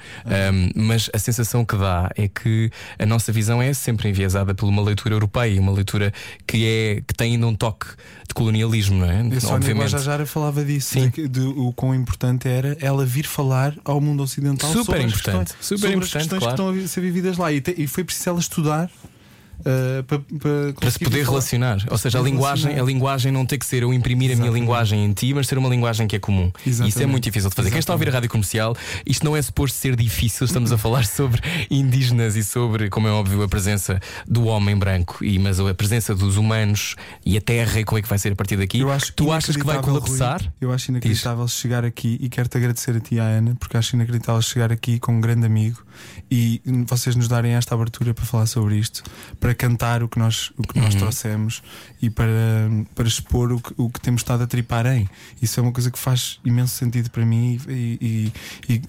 Um, mas a sensação que dá é que a nossa visão é sempre enviesada por uma leitura europeia, uma leitura que, é, que tem ainda um toque de colonialismo, não é? E a Sónia Guajajara falava disso, Sim. de, que- de o quão importante era ela vir falar ao mundo ocidental Super sobre as importante, questões, super sobre importante, as questões claro. que estão a ser vividas lá. E, te- e foi preciso ela estudar uh, para, para, Para se poder relacionar. Ou seja, a linguagem, a linguagem não ter que ser eu imprimir a minha Exatamente. linguagem em ti, mas ser uma linguagem que é comum. Isso é Exatamente. muito difícil de fazer. Quem está a ouvir a rádio comercial, isto não é suposto ser difícil. Estamos a falar *laughs* sobre indígenas e sobre, como é óbvio, a presença do homem branco, e, mas a presença dos humanos e a terra e como é que vai ser a partir daqui. Eu acho tu achas que vai colapsar? Rui, eu acho inacreditável chegar aqui e quero-te agradecer a ti, Ana, porque acho inacreditável chegar aqui com um grande amigo e vocês nos darem esta abertura para falar sobre isto, para cantar o que nós, o que Uhum. nós trouxemos e para, para expor o que, o que temos estado a tripar em. Isso é uma coisa que faz imenso sentido para mim e, e, e-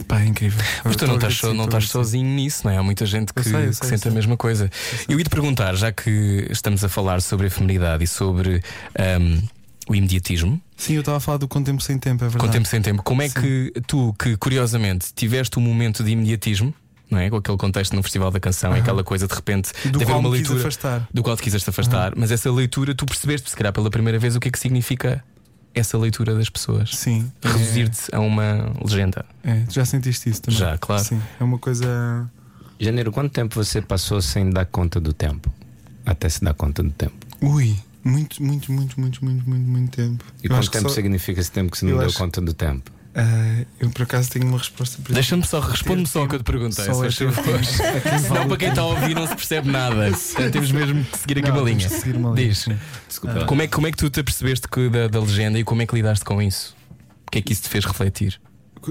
e- pá, é incrível. Mas tu não estás, não estás sozinho nisso, não é? Há muita gente que, Eu sei, eu que sei, sente eu a sei. mesma coisa. Eu ia te perguntar, já que estamos a falar sobre a feminidade e sobre ahm, o imediatismo, Sim, eu estava a falar do Com Tempo Sem Tempo, é verdade. sem tempo, como é Sim. que tu, que curiosamente tiveste um momento de imediatismo, não é? Com aquele contexto no Festival da Canção, é Aham. aquela coisa de repente do de haver qual uma leitura afastar. do qual te quiseste afastar, mas essa leitura tu percebeste, se calhar pela primeira vez, o que é que significa essa leitura das pessoas. Sim. é- Reduzir-te a uma legenda. É, tu já sentiste isso também? Já, claro. Sim, é uma coisa. Janeiro, quanto tempo você passou sem dar conta do tempo? Até se dar conta do tempo. Ui, muito, muito, muito, muito, muito, muito, muito tempo. E Eu quanto acho que tempo só- significa esse tempo que você eu não deu acho- conta do tempo? Ah, eu por acaso tenho uma resposta para Deixa-me só, responde-me só o que eu te perguntei. Só se é favor. tempo. Senão, para quem está a ouvir, não se percebe nada. *laughs* Portanto, Temos mesmo que seguir aqui Não, uma linha. seguir uma linha, Diz. Desculpa. Como é, que- como é que tu te apercebeste que da, da legenda e como é que lidaste com isso? O que é que isso te fez refletir?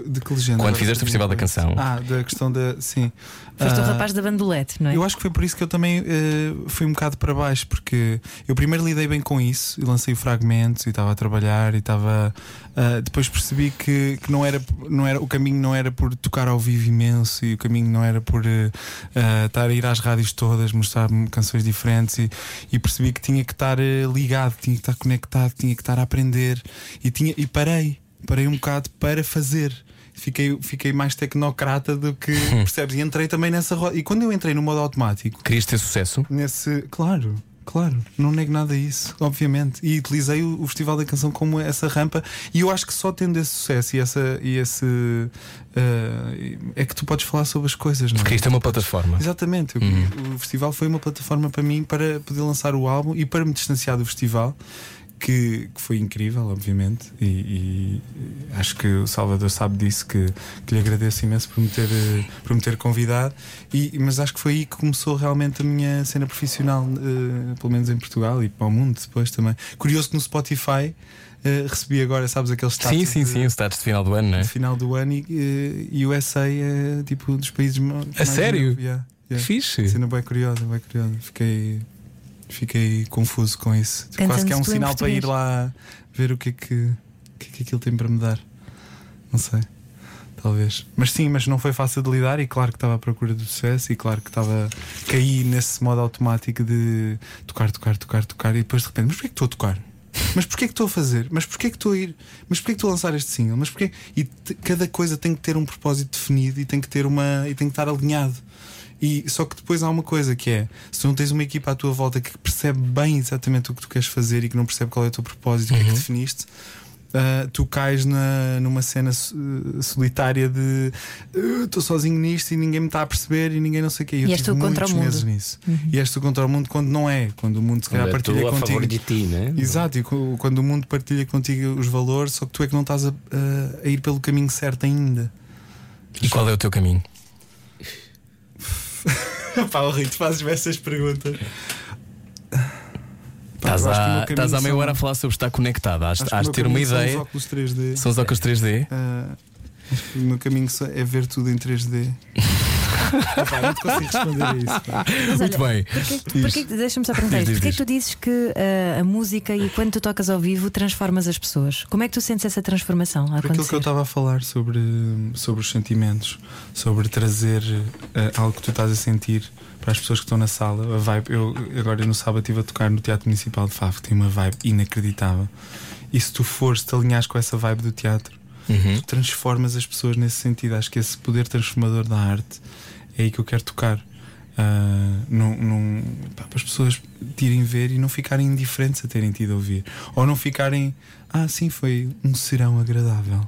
De que legenda? Quando fizeste o Festival da Canção. Ah, da questão da. Sim. Foste o Ah, rapaz da bandolete, não é? Eu acho que foi por isso que eu também eh, fui um bocado para baixo, porque eu primeiro lidei bem com isso e lancei fragmentos e estava a trabalhar e estava. ah, depois percebi que, que não era, não era, o caminho não era por tocar ao vivo imenso e o caminho não era por eh, ah, estar a ir às rádios todas, mostrar canções diferentes e, e percebi que tinha que estar eh, ligado, tinha que estar conectado, tinha que estar a aprender e, tinha, e parei, parei um bocado para fazer. Fiquei, fiquei mais tecnocrata do que *laughs* percebes? E entrei também nessa roda. E quando eu entrei no modo automático, Querias ter sucesso? nesse. Claro, claro, não nego nada a isso, obviamente. E utilizei o, o Festival da Canção como essa rampa. E eu acho que só tendo esse sucesso e, essa, e esse. eh, é que tu podes falar sobre as coisas, não é? Porque isto é uma plataforma. Exatamente. Uhum. O festival foi uma plataforma para mim para poder lançar o álbum e para me distanciar do festival. Que, que foi incrível, obviamente, e, e acho que o Salvador sabe disso. Que, que lhe agradeço imenso por me ter, eh, por me ter convidado. E, mas acho que foi aí que começou realmente a minha cena profissional, eh, pelo menos em Portugal e para o mundo depois também. Curioso que no Spotify eh, recebi agora, sabes, aqueles status Sim, sim, de- sim, o status de final do ano, não é? de final do ano e, eh, e USA é tipo um dos países que mais sério? ouve, yeah, yeah. Fixe. Cena bem curiosa, bem curiosa. Fiquei, fiquei confuso com isso. Cantando Quase que é um sinal para ir lá ver o que é que, que é que aquilo tem para me dar. Não sei. Talvez. Mas sim, mas não foi fácil de lidar e claro que estava à procura do sucesso e claro que estava. caí nesse modo automático de tocar, tocar, tocar, tocar e depois de repente, mas porquê que estou a tocar? Mas porquê que estou a fazer? Mas porquê que estou a ir? Mas porquê que estou a lançar este single? Mas porquê? E cada coisa tem que ter um propósito definido e tem que ter uma. e tem que estar alinhado. E só que depois há uma coisa que é: se tu não tens uma equipa à tua volta que percebe bem exatamente o que tu queres fazer e que não percebe qual é o teu propósito, o que é que definiste, ah, tu cais na, numa cena so- solitária de "Ah, estou sozinho nisto e ninguém me está a perceber e ninguém não sei o que. E és tu contra o mundo. nisso. E és tu contra o mundo quando não é, quando o mundo se calhar Quando é tu partilha a contigo. favor de ti, né? Exato, e quando o mundo partilha contigo os valores, só que tu é que não estás a, a- a ir pelo caminho certo ainda. E qual é o teu caminho? *laughs* Pá, o Rito, fazes-me essas perguntas. Estás há, há meia são- hora a falar sobre estar conectado. Has, acho de ter uma caminho são ideia. Os óculos 3D. São os óculos 3D. Ah, acho que o meu caminho é ver tudo em 3D. *laughs* *laughs* Pá, não te consigo responder a isso. pá. Mas Muito olha, bem. Porquê, porquê, que- deixa-me só perguntar Diz, isto. diz, Porquê diz. que tu dizes que ah, a música e quando tu tocas ao vivo transformas as pessoas? Como é que tu sentes essa transformação a Por aquilo que eu estava a falar sobre, sobre os sentimentos, sobre trazer eh, algo que tu estás a sentir para as pessoas que estão na sala. A vibe, eu agora no sábado estive a tocar no Teatro Municipal de Faf, que tem uma vibe inacreditável. E se tu fores, te alinhares com essa vibe do teatro, Uhum. tu transformas as pessoas nesse sentido. Acho que esse poder transformador da arte é aí que eu quero tocar. Pá, para as pessoas irem ver e não ficarem indiferentes a terem tido a ouvir, ou não ficarem, ah, sim, foi um serão agradável.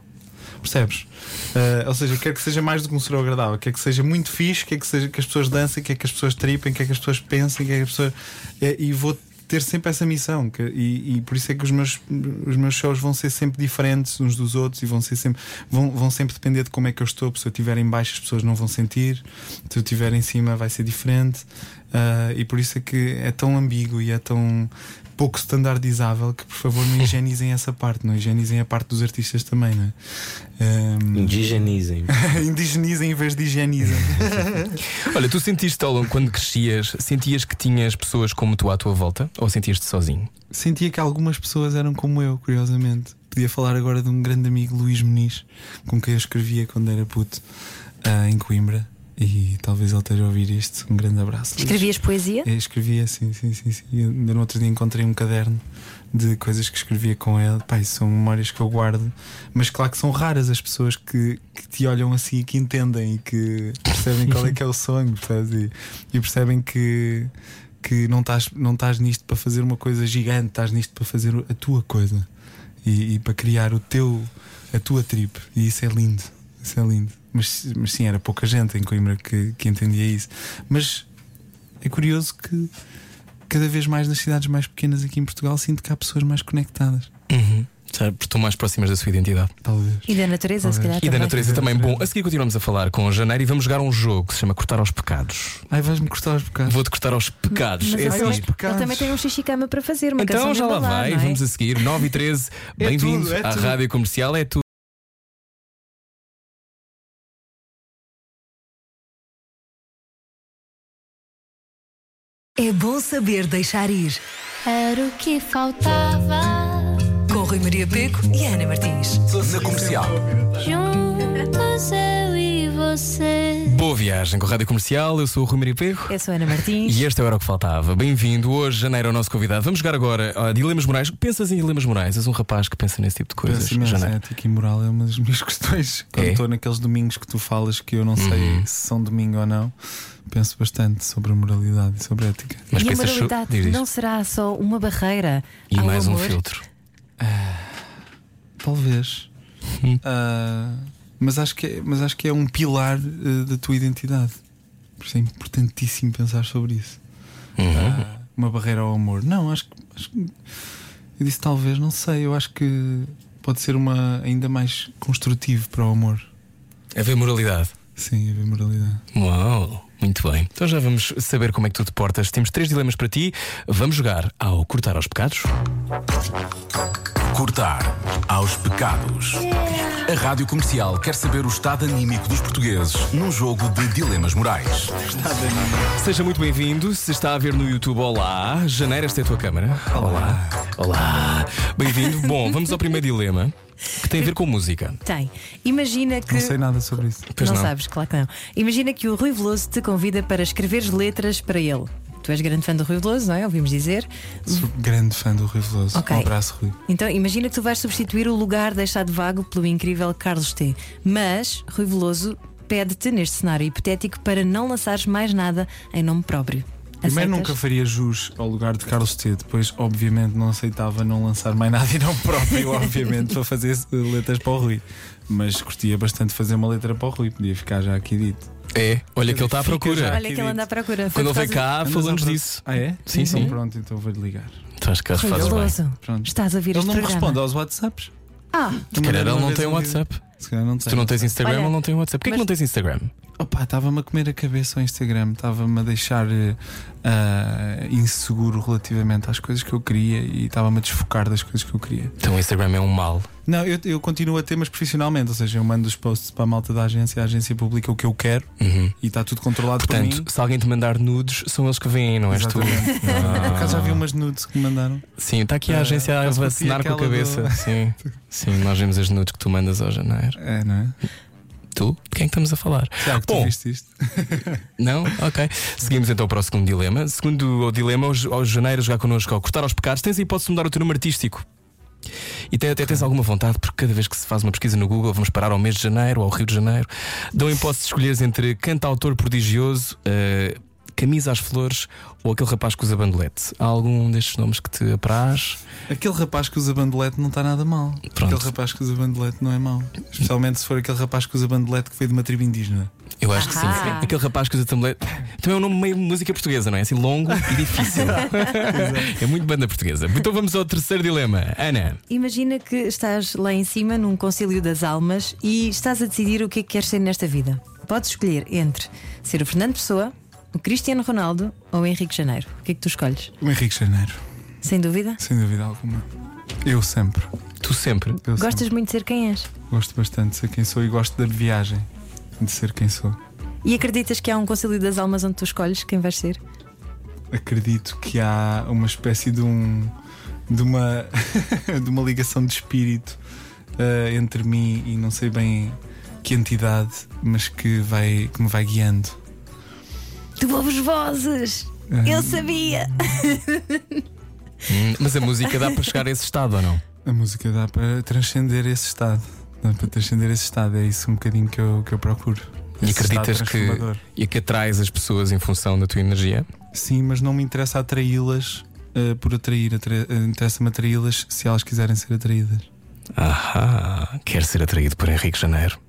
Percebes? Uh, ou seja, quer que seja mais do que um serão agradável, quer que seja muito fixe, quer que, seja, que as pessoas dancem, quer que as pessoas tripem, quer que as pessoas pensem, quer que as pessoas. É, e vou ter sempre essa missão que- e, e por isso é que os meus, os meus shows vão ser sempre diferentes uns dos outros e vão ser sempre vão, vão sempre depender de como é que eu estou. Se eu estiver em baixo, as pessoas não vão sentir, se eu estiver em cima, vai ser diferente. Ah, e por isso é que é tão ambíguo e é tão pouco standardizável que por favor não higienizem essa parte, não higienizem a parte dos artistas também, não é? Ah, Indigenizem. *laughs* indigenizem em vez de higienizem. *laughs* Olha, tu sentiste ao longo, quando crescias, sentias que tinhas pessoas como tu à tua volta ou sentias-te sozinho? Sentia que algumas pessoas eram como eu, curiosamente. Podia falar agora de um grande amigo, Luís Muniz, com quem eu escrevia quando era puto ah, em Coimbra. E talvez ele esteja a ouvir isto. Um grande abraço. Escrevias poesia? Eu escrevia, sim, sim, sim. sim. Ainda no outro dia encontrei um caderno de coisas que escrevia com ele. Pai, são memórias que eu guardo. Mas claro que são raras as pessoas que, que te olham assim e que entendem e que percebem qual é que é o sonho, percebes? E, e percebem que, que não estás não estás nisto para fazer uma coisa gigante, estás nisto para fazer a tua coisa e, e para criar o teu, a tua trip. E isso é lindo. Isso é lindo. Mas, mas sim, era pouca gente em Coimbra que, que entendia isso. Mas é curioso que cada vez mais nas cidades mais pequenas aqui em Portugal sinto que há pessoas mais conectadas. Uhum. Porque estão mais próximas da sua identidade. Talvez. E da natureza, se calhar. E da também. natureza também. Bom, a seguir continuamos a falar com Janeiro e vamos jogar um jogo que se chama Cortar aos Pecados. Ai, vais-me cortar os pecados. Vou-te cortar aos pecados. Mas é ele, assim. também, os pecados. ele também tem um xixi-cama para fazer, uma Então já lá vai, é? vamos a seguir, 9 e 13. É Bem-vindo tudo, é à tudo. Rádio Comercial, é tudo. É bom saber deixar ir. Era o que faltava. Com Rui Maria Peco e Ana Martins. Na comercial. Juntos eu e você. Boa viagem com a Rádio Comercial, eu sou o Rui Maria Perro. Eu sou a Ana Martins. E este era o que faltava. Bem-vindo. Hoje, Janeiro é o nosso convidado. Vamos jogar agora a Dilemas Morais. Pensas em Dilemas Morais? És um rapaz que pensa nesse tipo de coisas. Penso imenso, Janeiro. ética e moral é uma das minhas *laughs* questões. Quando É? estou naqueles domingos que tu falas que eu não sei Uhum. se são domingo ou não, penso bastante sobre a moralidade e sobre a ética. Mas e a moralidade não será só uma barreira E ao mais um amor? filtro. Talvez. Hum. Ah, mas, acho que é, mas acho que é um pilar eh, da tua identidade. Por isso é importantíssimo pensar sobre isso. Uhum. Ah, uma barreira ao amor. Não, acho que. acho que- eu disse talvez, não sei. Eu acho que pode ser uma ainda mais construtivo para o amor. Haver moralidade. Sim, haver moralidade. Uau, muito bem. Então já vamos saber como é que tu te portas. Temos três dilemas para ti. Vamos jogar ao Cortar aos Pecados. Cortar aos pecados. A Rádio Comercial quer saber o estado anímico dos portugueses num jogo de dilemas morais. Seja muito bem-vindo. Se está a ver no YouTube, olá. Janeiro, esta é a tua câmara. Olá. Olá. Bem-vindo. Bom, vamos ao primeiro dilema que tem a ver com música. Tem. Imagina que. Não sei nada sobre isso. Pois não, não. sabes, claro que não. Imagina que o Rui Veloso te convida para escreveres letras para ele. Tu és grande fã do Rui Veloso, não é? Ouvimos dizer. Sou grande fã do Rui Veloso. Ok. Um abraço, Rui. Então imagina que tu vais substituir o lugar deixado vago pelo incrível Carlos T. Mas Rui Veloso pede-te neste cenário hipotético para não lançares mais nada em nome próprio. Primeiro Aceitas? nunca faria jus ao lugar de Carlos T. Depois, obviamente, não aceitava não lançar mais nada e não próprio, *laughs* obviamente, para fazer letras para o Rui. Mas curtia bastante fazer uma letra para o Rui, podia ficar já aqui dito. É, olha que ele está à procura. Olha que ele anda à procura. Foi Quando ele por vem causa- cá, falamos disso. Ah, é? Sim, então, sim. Pronto, então vou-lhe ligar. Tu acho que Rui fazes bem. Pronto. estás a ouvir Ele este não me programa. responde aos WhatsApps. Ah, Se calhar ele não tem um WhatsApp. Se calhar não tem. Se tu não tens Instagram, Olha, ele não tem um WhatsApp. Porquê que mas- não tens Instagram? Opa, estava-me a comer a cabeça ao Instagram, estava-me a deixar eh, ah, inseguro relativamente às coisas que eu queria e estava-me a desfocar das coisas que eu queria. Então o Instagram é um mal. Não, eu, eu continuo a ter, mas profissionalmente, ou seja, eu mando os posts para a malta da agência, a agência publica o que eu quero Uhum. e está tudo controlado por Portanto, mim. se alguém te mandar nudes, são eles que vêm, não és tu. Exatamente. *laughs* Por acaso já vi umas nudes que me mandaram. Sim, está aqui a Ah, agência a por vacinar com a cabeça. do- Sim. *laughs* Sim, nós vemos as nudes que tu mandas ao janeiro. É, não é? Tu? De quem é que estamos a falar? Tiago, tu Bom. viste isto? *laughs* Não? Ok. Seguimos então para o segundo dilema. Segundo o dilema, ao, ao janeiro jogar connosco ao cortar aos pecados, tens a hipótese de mudar o teu nome artístico. E tem- até tens alguma vontade, porque cada vez que se faz uma pesquisa no Google, vamos parar ao mês de janeiro, ao Rio de Janeiro, dão hipótese de escolheres entre cantautor prodigioso, eh, camisa às flores ou aquele rapaz que usa bandolete? Há algum destes nomes que te apraz? Aquele rapaz que usa bandolete não está nada mal. Pronto. Aquele rapaz que usa bandolete não é mau. Especialmente se for aquele rapaz que usa bandolete que veio de uma tribo indígena. Eu acho que sim. Ahá. Aquele rapaz que usa também. Também é um nome meio música portuguesa, não é? Assim longo e difícil. *laughs* é muito banda portuguesa. Então vamos ao terceiro dilema. Ana. Imagina que estás lá em cima num concílio das almas e estás a decidir o que é que queres ser nesta vida. Podes escolher entre ser o Fernando Pessoa, o Cristiano Ronaldo ou o Henrique Janeiro. O que é que tu escolhes? O Henrique Janeiro, Sem dúvida? sem dúvida alguma. Eu sempre. Tu sempre. Eu Gostas sempre. muito de ser quem és? Gosto bastante de ser quem sou e gosto da viagem de ser quem sou. E acreditas que há um concílio das almas onde tu escolhes quem vais ser? Acredito que há uma espécie de um de uma *laughs* de uma ligação de espírito eh, entre mim e não sei bem que entidade, mas que vai que me vai guiando. Tu ouves vozes! Eu sabia! Hum, mas a música dá para chegar a esse estado ou não? A música dá para transcender esse estado. Dá para transcender esse estado. É isso um bocadinho que eu, que eu procuro. E Esse acreditas que, e que atrais as pessoas em função da tua energia? Sim, mas não me interessa atraí-las eh, por atrair. Atra- eh, Interessa-me atraí-las se elas quiserem ser atraídas. Ahá, quer ser atraído por Henrique Janeiro.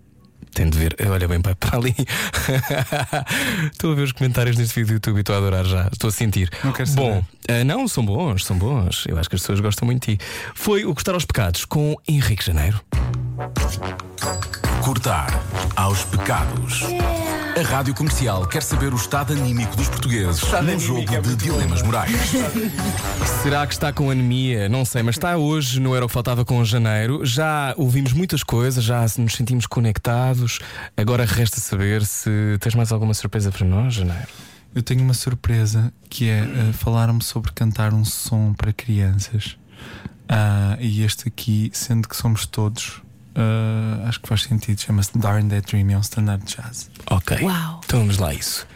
Tem de ver, olha bem para ali. *laughs* estou a ver os comentários neste vídeo do YouTube e estou a adorar já. Estou a sentir. Não quero saber. Bom, ah, não, são bons, são bons. Eu acho que as pessoas gostam muito de ti. Foi o Gostar aos Pecados com Henrique Janeiro. Cortar aos pecados. A Rádio Comercial quer saber o estado anímico dos portugueses num jogo de dilemas morais. Será que está com anemia? Não sei, mas está hoje no Era o que Faltava com Janeiro. Já ouvimos muitas coisas, já nos sentimos conectados. Agora resta saber se tens mais alguma surpresa para nós, Janeiro. Eu tenho uma surpresa que é eh, falar-me sobre cantar um som para crianças. Ah, e este aqui, sendo que somos todos, ah, acho que faz sentido. Chama-se Darn That Dream, é um standard de jazz. Ok. Uau. Então vamos lá a isso.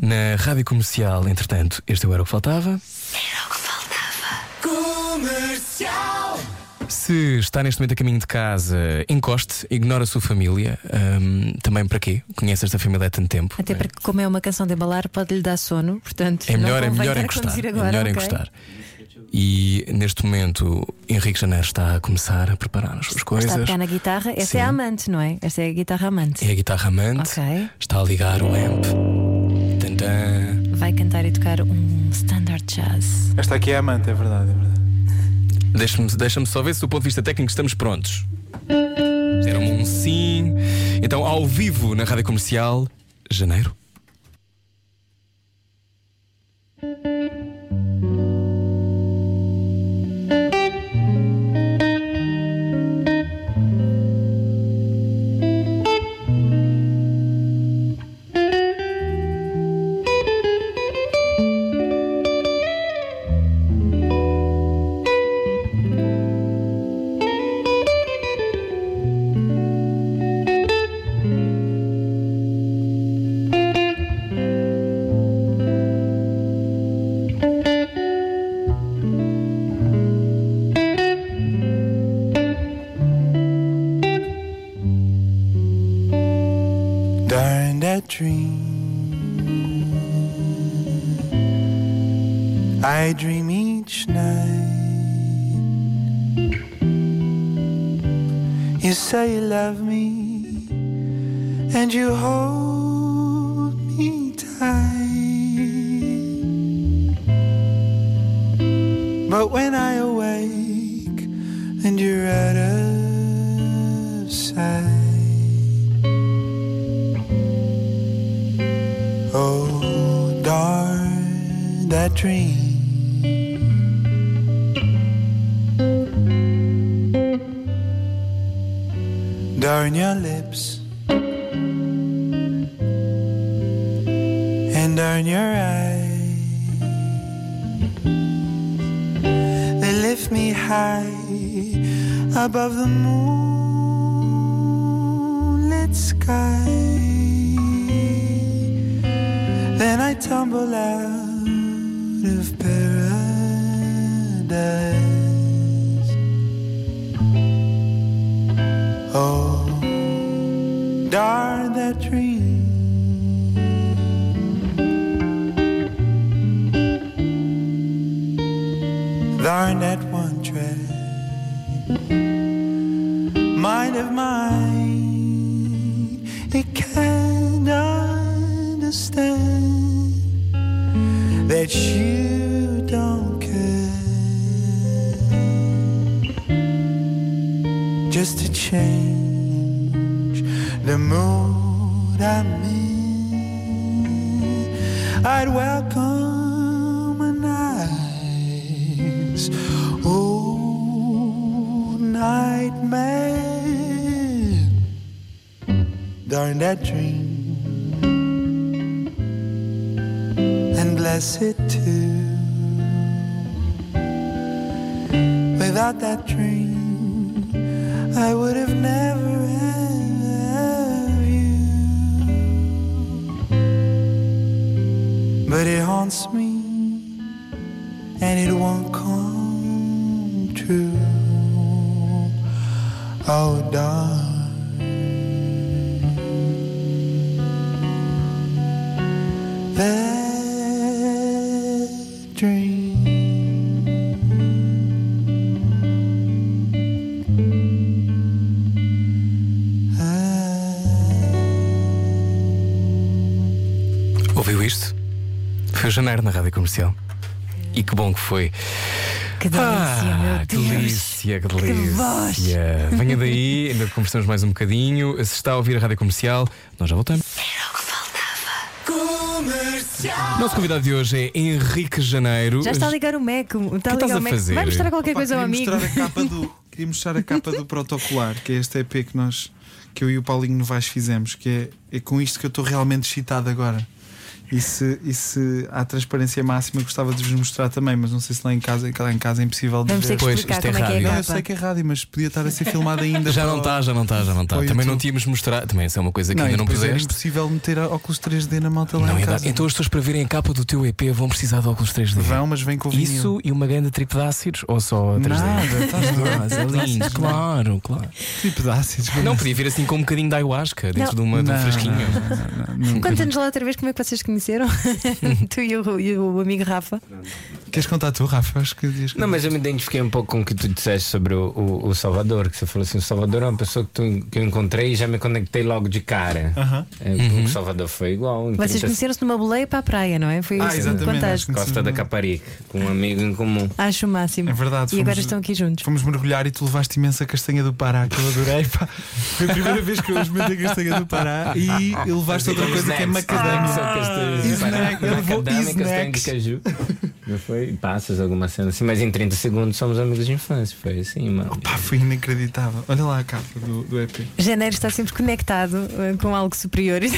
Na rádio comercial, entretanto, este Era o que Faltava. Se está neste momento a caminho de casa, encoste, ignora a sua família. Ahm, também para quê? Conhece esta família há tanto tempo. Até porque, como é uma canção de embalar, pode-lhe dar sono. Portanto, É melhor, não é melhor encostar. conduzir é agora, melhor ok? encostar. E neste momento, Henrique Janeiro está a começar a preparar as suas coisas. Está a pegar na guitarra. Esta Sim. é a amante, não é? Esta é a guitarra amante. É a guitarra amante. Ok. Está a ligar o amp. Tantã. Vai cantar e tocar um standard jazz. Esta aqui é a amante, é verdade, é verdade. Deixa-me deixa só ver se do ponto de vista técnico estamos prontos. Era um sim. Então, ao vivo na rádio comercial, janeiro. I dream each night. You say you love me, and you hold me tight. But when I awake, and you're out of sight. Oh, darn that dream. Darn your lips. And darn your eyes. They lift me high above the moonlit sky. Then I tumble out change the mood I'm in, I'd welcome a nice old nightmare. Darn that dream and bless it too. Without that dream, I would have never have you. But it haunts me, and it won't come true. Oh, darling. O na rádio comercial. E que bom que foi. Que delícia, Ah, meu que Deus. delícia, que delícia. Venha daí, ainda conversamos mais um bocadinho. Se está a ouvir a rádio comercial, nós já voltamos. Nosso convidado de hoje é Henrique Janeiro. Já está a ligar o Mac. Está que a estás ligar a o Mac. fazer? Vai mostrar qualquer Opa, coisa ao amigo. mostrar a capa do *laughs* Queria mostrar a capa do protocolar, que é este EP que nós que eu e o Paulinho Novaes fizemos, que é, é com isto que eu estou realmente excitado agora. E se, e se há transparência máxima, gostava de vos mostrar também, mas não sei se lá em casa, lá em casa é impossível de Vamos ver. que Pois, isto é é é rádio. a Não, eu sei que é rádio, mas podia estar a ser filmado ainda. Já para não está, já não está, já não está. Também não tínhamos mostrar. Também isso é uma coisa que Não, ainda não puseste. impossível meter óculos 3D na malta lá Não, em é casa. então as pessoas para verem a capa do teu EP vão precisar de óculos 3D. Vão, mas vem com vinil. Isso e uma grande trip de ácidos ou só 3D? Nada, estás é lindo, claro, claro. Tipo de ácidos. Não, podia vir assim com um bocadinho de ayahuasca dentro de, uma, de um fresquinho. Conta-nos lá outra vez como é que vocês se conheceram. *laughs* tu e o, e o amigo Rafa. Queres contar tu, Rafa? Acho que dias Não, mas eu me identifiquei um pouco com o que tu disseste sobre o, o, o Salvador, que você falou assim: o Salvador é uma pessoa que, tu, que eu encontrei e já me conectei logo de cara. Aham. É, Uhum. O Salvador foi igual. Vocês 30 conheceram-se numa boleia para a praia, não é? Foi Ah, isso que- Costa da Caparica, com um amigo em comum. Acho o máximo. É verdade, E agora fomos- estão aqui juntos. Fomos mergulhar e tu levaste imensa castanha do Pará, que eu adorei. pá. Foi a primeira vez que eu experimentei castanha do Pará e *laughs* levaste outra coisa que é macadâmia. E de caju. Não foi? Passas alguma cena assim, mas em 30 segundos somos amigos de infância. Foi assim, mano. Pá, foi inacreditável. Olha lá a capa do, do EP. Janeiro está sempre conectado eh, com algo superior. *laughs*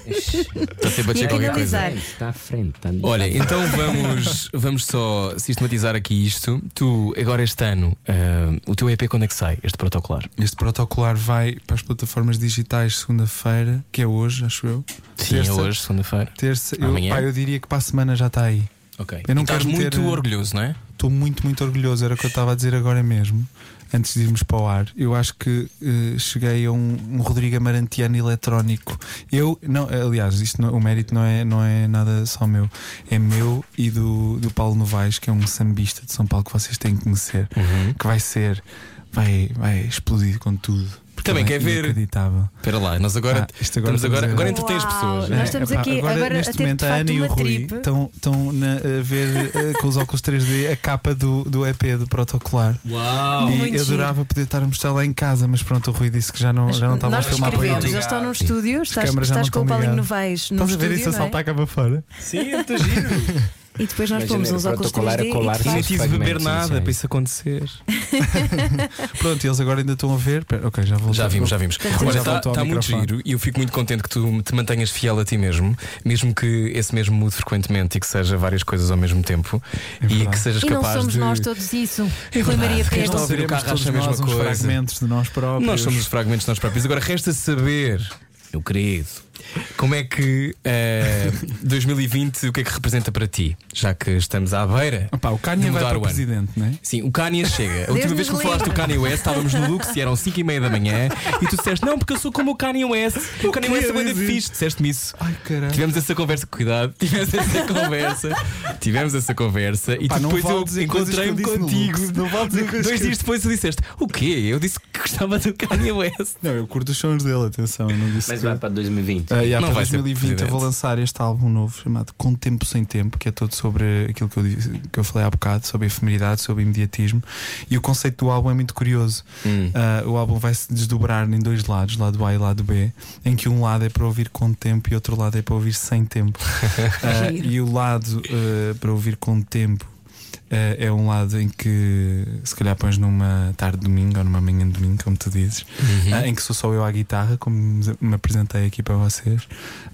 Está sempre a dizer qualquer coisa. Está à frente. Está Olha, então vamos, vamos só sistematizar aqui isto. Tu, agora este ano, ah, o teu EP quando é que sai? Este protocolar? Este protocolar vai para as plataformas digitais segunda-feira, que é hoje, acho eu. Sim, Terça. é hoje, segunda-feira. Terça, eu, Amanhã? pá, eu diria que para a semana já está aí. Ok. Eu não estás quero muito eh, orgulhoso, não é? Estou muito, muito orgulhoso. Era o que eu estava a dizer agora mesmo, antes de irmos para o ar. Eu acho que eh, cheguei a um, um Rodrigo Amarantiano eletrónico. Eu, não, aliás, isto não- o mérito não é, não é nada só meu, é meu e do, do Paulo Novaes, que é um sambista de São Paulo que vocês têm que conhecer, Uhum. que vai ser, vai, vai explodir com tudo. Porque Também é quer ver. Inacreditável. Espera lá, nós agora, Ah, isto agora estamos agora, agora entretens Uau, pessoas. Nós né? estamos aqui agora neste a ter, momento de a Ana e o uma Rui trip. estão, estão na- a ver eh, com os óculos 3D a capa do, do EP do protocolar. Uau! E Muito eu giro. adorava poder estar a mostrar lá em casa, mas pronto, o Rui disse que já não, já não estava a Nós filmar para eles estão num estúdio, estás, já estás com o Paulinho. Novaes Estás a ver estúdio, isso a não é? saltar cá para fora? Sim, é muito giro. E depois nós pomos uns o óculos protocolar 3D é colar e E nem de beber nada iniciais. para isso acontecer. *laughs* Pronto, eles agora ainda estão a ver. Ok, já voltou. Já vimos, já vimos. Já está ao muito giro e eu fico muito contente que tu te mantenhas fiel a ti mesmo, mesmo que esse mesmo mude frequentemente e que seja várias coisas ao mesmo tempo É e que sejas E não capaz somos de. nós todos isso. É Rui Maria Pedro. está a ouvir o carro todos acha a mesma nós coisa. fragmentos de nós próprios. Nós somos os fragmentos de nós próprios. Agora resta saber, meu querido, Como é que eh, *laughs* 2020 o que é que representa para ti? Já que estamos à beira. Opa, o de Kanye vai mudar para o ano. presidente, não é? Sim, o Kanye chega. A última Deus vez que me falaste do. Kanye West, estávamos no Lux e eram 5 e meia da manhã e tu disseste: Não, porque eu sou como o Kanye West. O Kanye West é muito fixe. Disseste-me isso. Ai, caralho. Tivemos essa conversa, cuidado, tivemos essa *laughs* conversa, tivemos essa conversa e Pá, depois vale eu encontrei-me contigo. Não vale dizer Dois que dias depois tu disseste: O quê? Eu disse que gostava do Kanye West. Não, eu curto os sons dele, atenção, não disse Mas que- vai para 2020. Ah, yeah, Não vai ser 2020 eu vou lançar este álbum novo chamado Com Tempo Sem Tempo, que é todo sobre aquilo que eu, disse- que eu falei há bocado, sobre efemeridade, sobre imediatismo. E o conceito do álbum é muito curioso. Hum. Ah, o álbum vai se desdobrar em dois lados, lado A e lado B, em que um lado é para ouvir com tempo e outro lado é para ouvir sem tempo. Giro. *laughs* e o lado ah, para ouvir com tempo é um lado em que se calhar pões numa tarde de domingo ou numa manhã de domingo, como tu dizes, ah, em que sou só eu à guitarra, como me- apresentei aqui para vocês.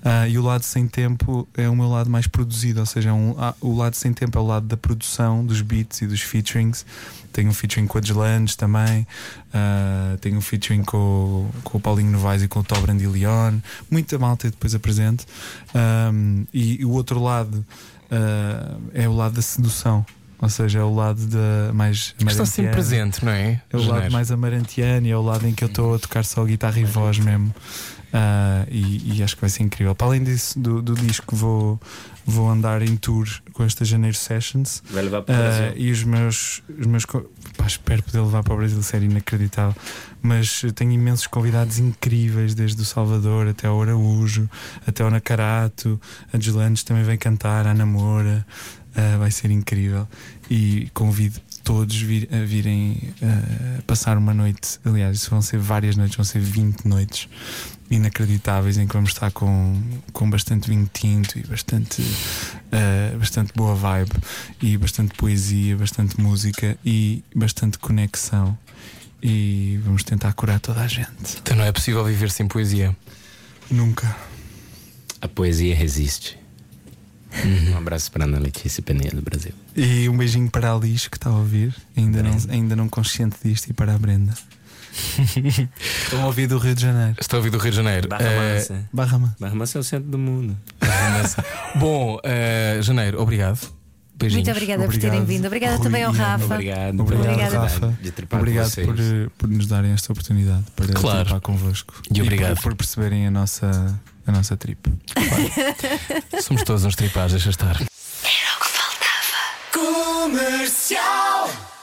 Ah, e o lado sem tempo é o meu lado mais produzido, ou seja, é um, ah, o lado sem tempo é o lado da produção, dos beats e dos featurings. Tenho um featuring com a Deslandes também, ah, tenho um featuring com, o- com o Paulinho Novaes e com o Tó Brandilion, muita malta depois apresento. Ahm, e, o outro lado ah, é o lado da sedução, ou seja, é o lado da mais Que está sempre presente, não é? É o lado mais amarantiano e é o lado em que eu estou a tocar só guitarra e voz mesmo. Ah, e, e acho que vai ser incrível. Para além disso, do, do disco, vou, vou andar em tour com esta Janeiro Sessions. Vai levar para o Ah, Brasil. e os meus, os meus pá, espero poder levar para o Brasil, sério, inacreditável. Mas tenho imensos convidados incríveis, desde o Salvador até ao Araújo, até ao Nacarato. A Deslandes também vem cantar, a Namora. Ah, vai ser incrível. E convido todos vir- a virem ah, passar uma noite. Aliás, isso vão ser várias noites, vão ser 20 noites inacreditáveis em que vamos estar com, com bastante vinho tinto e bastante, ah, bastante boa vibe e bastante poesia, bastante música e bastante conexão. E vamos tentar curar toda a gente. Então não é possível viver sem poesia. Nunca. A poesia resiste. Um abraço para Ana Letícia Peneira do Brasil. E um beijinho para a Liz que está a ouvir, ainda não, ainda não consciente disto, e para a Brenda. *laughs* Estão a ouvir do Rio de Janeiro. Estou a ouvir do Rio de Janeiro. Barra Eh, Mansa. Barra Man. Barra Mansa é o centro do mundo. *laughs* Bom, eh, Janeiro, obrigado. Beijinhos. Muito obrigada por Obrigado, terem vindo. Obrigada Rui também ao e. Rafa. Obrigado. Obrigado, Obrigada. Rafa. Obrigado por, por nos darem esta oportunidade para Claro. tripar convosco. E obrigado. por, por perceberem a nossa, a nossa trip. Somos todos uns tripados, deixa estar. Era o que faltava. Comercial.